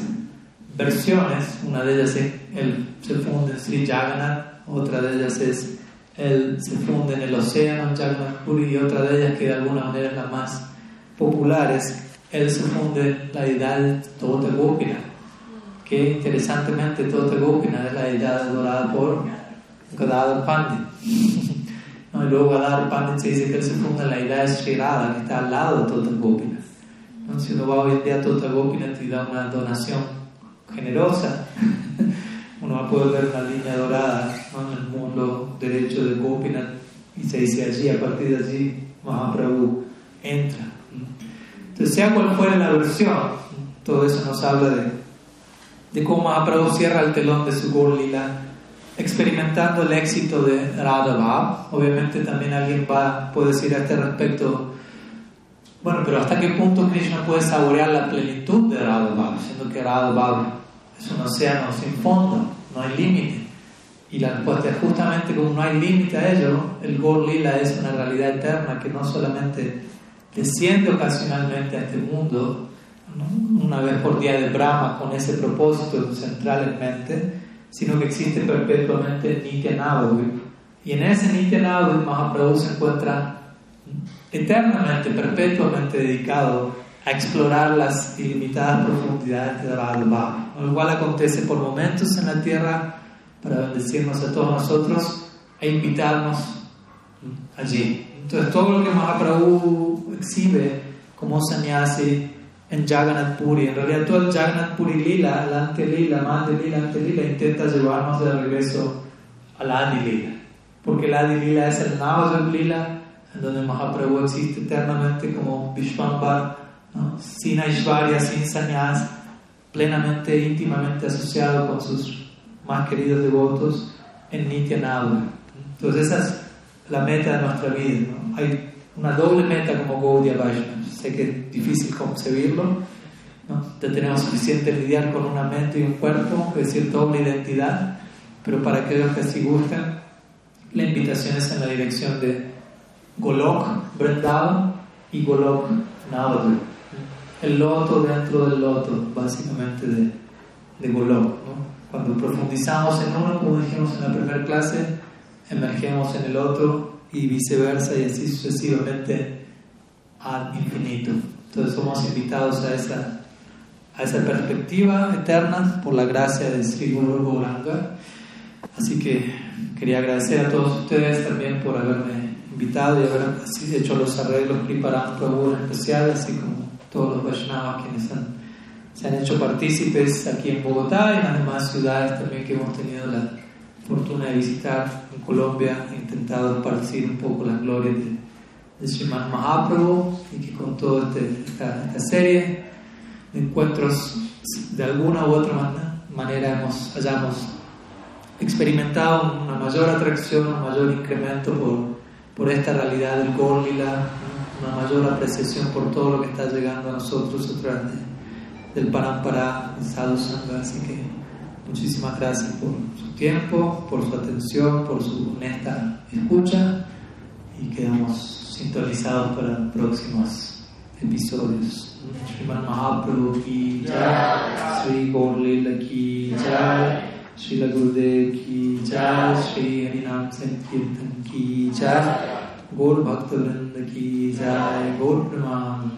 A: versiones, una de ellas es el, se funde en Sri Jagannath, otra de ellas es el, se funde en el océano Jagannath Puri y otra de ellas que de alguna manera es la más popular es él se funde la deidad Tota Gopina que interesantemente Tota Gopina es la deidad adorada por Gadadhar Pandit. Y luego Gadadhar Pandit se dice que él se funde en la deidad de Sri Radha que está al lado de Tota Gopina ¿No? si uno va hoy en día a Tota Gopina te da una donación generosa. Uno va a poder ver una línea dorada en el mundo derecho de Gopinath y se dice allí, a partir de allí, Mahaprabhu entra. Entonces, sea cual fuera la versión, todo eso nos habla de, de cómo Mahaprabhu cierra el telón de su Gorlila, experimentando el éxito de Radha Obviamente también alguien va, puede decir a este respecto, bueno, pero ¿hasta qué punto Krishna puede saborear la plenitud de Radha siendo que Radha es un océano sin fondo, no hay límite? Y la respuesta es justamente como no hay límite a ello, el Gaur Lila es una realidad eterna que no solamente desciende ocasionalmente a este mundo, una vez por día de Brahma con ese propósito central en mente, sino que existe perpetuamente Nitya Y en ese Nitya Mahaprabhu se encuentra eternamente, perpetuamente dedicado a explorar las ilimitadas profundidades de la alma, lo cual acontece por momentos en la tierra para bendecirnos a todos nosotros e invitarnos allí. Entonces todo lo que Mahaprabhu exhibe como sannyasi en Jagannath Puri, en realidad todo el Jagannath Puri Lila, el ante Lila, Mande Lila, ante Lila, intenta llevarnos de regreso al Adi Lila, porque el Adi Lila es el Navaja Lila, donde Mahaprabhu existe eternamente como Vishwambar, sin Aishwarya, sin Sanyas, plenamente, íntimamente asociado con sus más queridos devotos en Nityananda. Entonces esa es la meta de nuestra vida. Hay una doble meta como Gaudiya Vaishnava. Sé que es difícil concebirlo, ¿no? ya tenemos suficiente lidiar con una mente y un cuerpo, es decir, doble identidad, pero para aquellos que así gustan, la invitación es en la dirección de Golok Vrindavan y Golok Navadvip. El loto dentro del loto, básicamente de, de Golok. Cuando profundizamos en uno, como dijimos en la primera clase, emergemos en el otro y viceversa y así sucesivamente al infinito. Entonces somos invitados a esa, a esa perspectiva eterna por la gracia de Sri Guru. Así que quería agradecer a todos ustedes también por haberme invitado y haber hecho los arreglos Kriparam Prabhu en especial, así como todos los Vaishnavas quienes se han hecho partícipes aquí en Bogotá y en las demás ciudades también que hemos tenido la fortuna de visitar en Colombia, he intentado esparcir un poco las glorias de, de Sriman Mahaprabhu y que con toda este, esta, serie de encuentros de alguna u otra manera hemos, hayamos experimentado una mayor atracción, un mayor incremento por, por esta realidad del Gorlila, una mayor apreciación por todo lo que está llegando a nosotros a través del Parampara, del Sadhu Sangha. Así que muchísimas gracias por su tiempo, por su atención, por su honesta escucha y quedamos sintonizados para próximos episodios. Ki jai, Sri Gorlila ki jai, Srila गुरुदेव की जय श्री हरिनाम संकीर्तन की जय गोल भक्त वृंद की जय गोल प्रणाम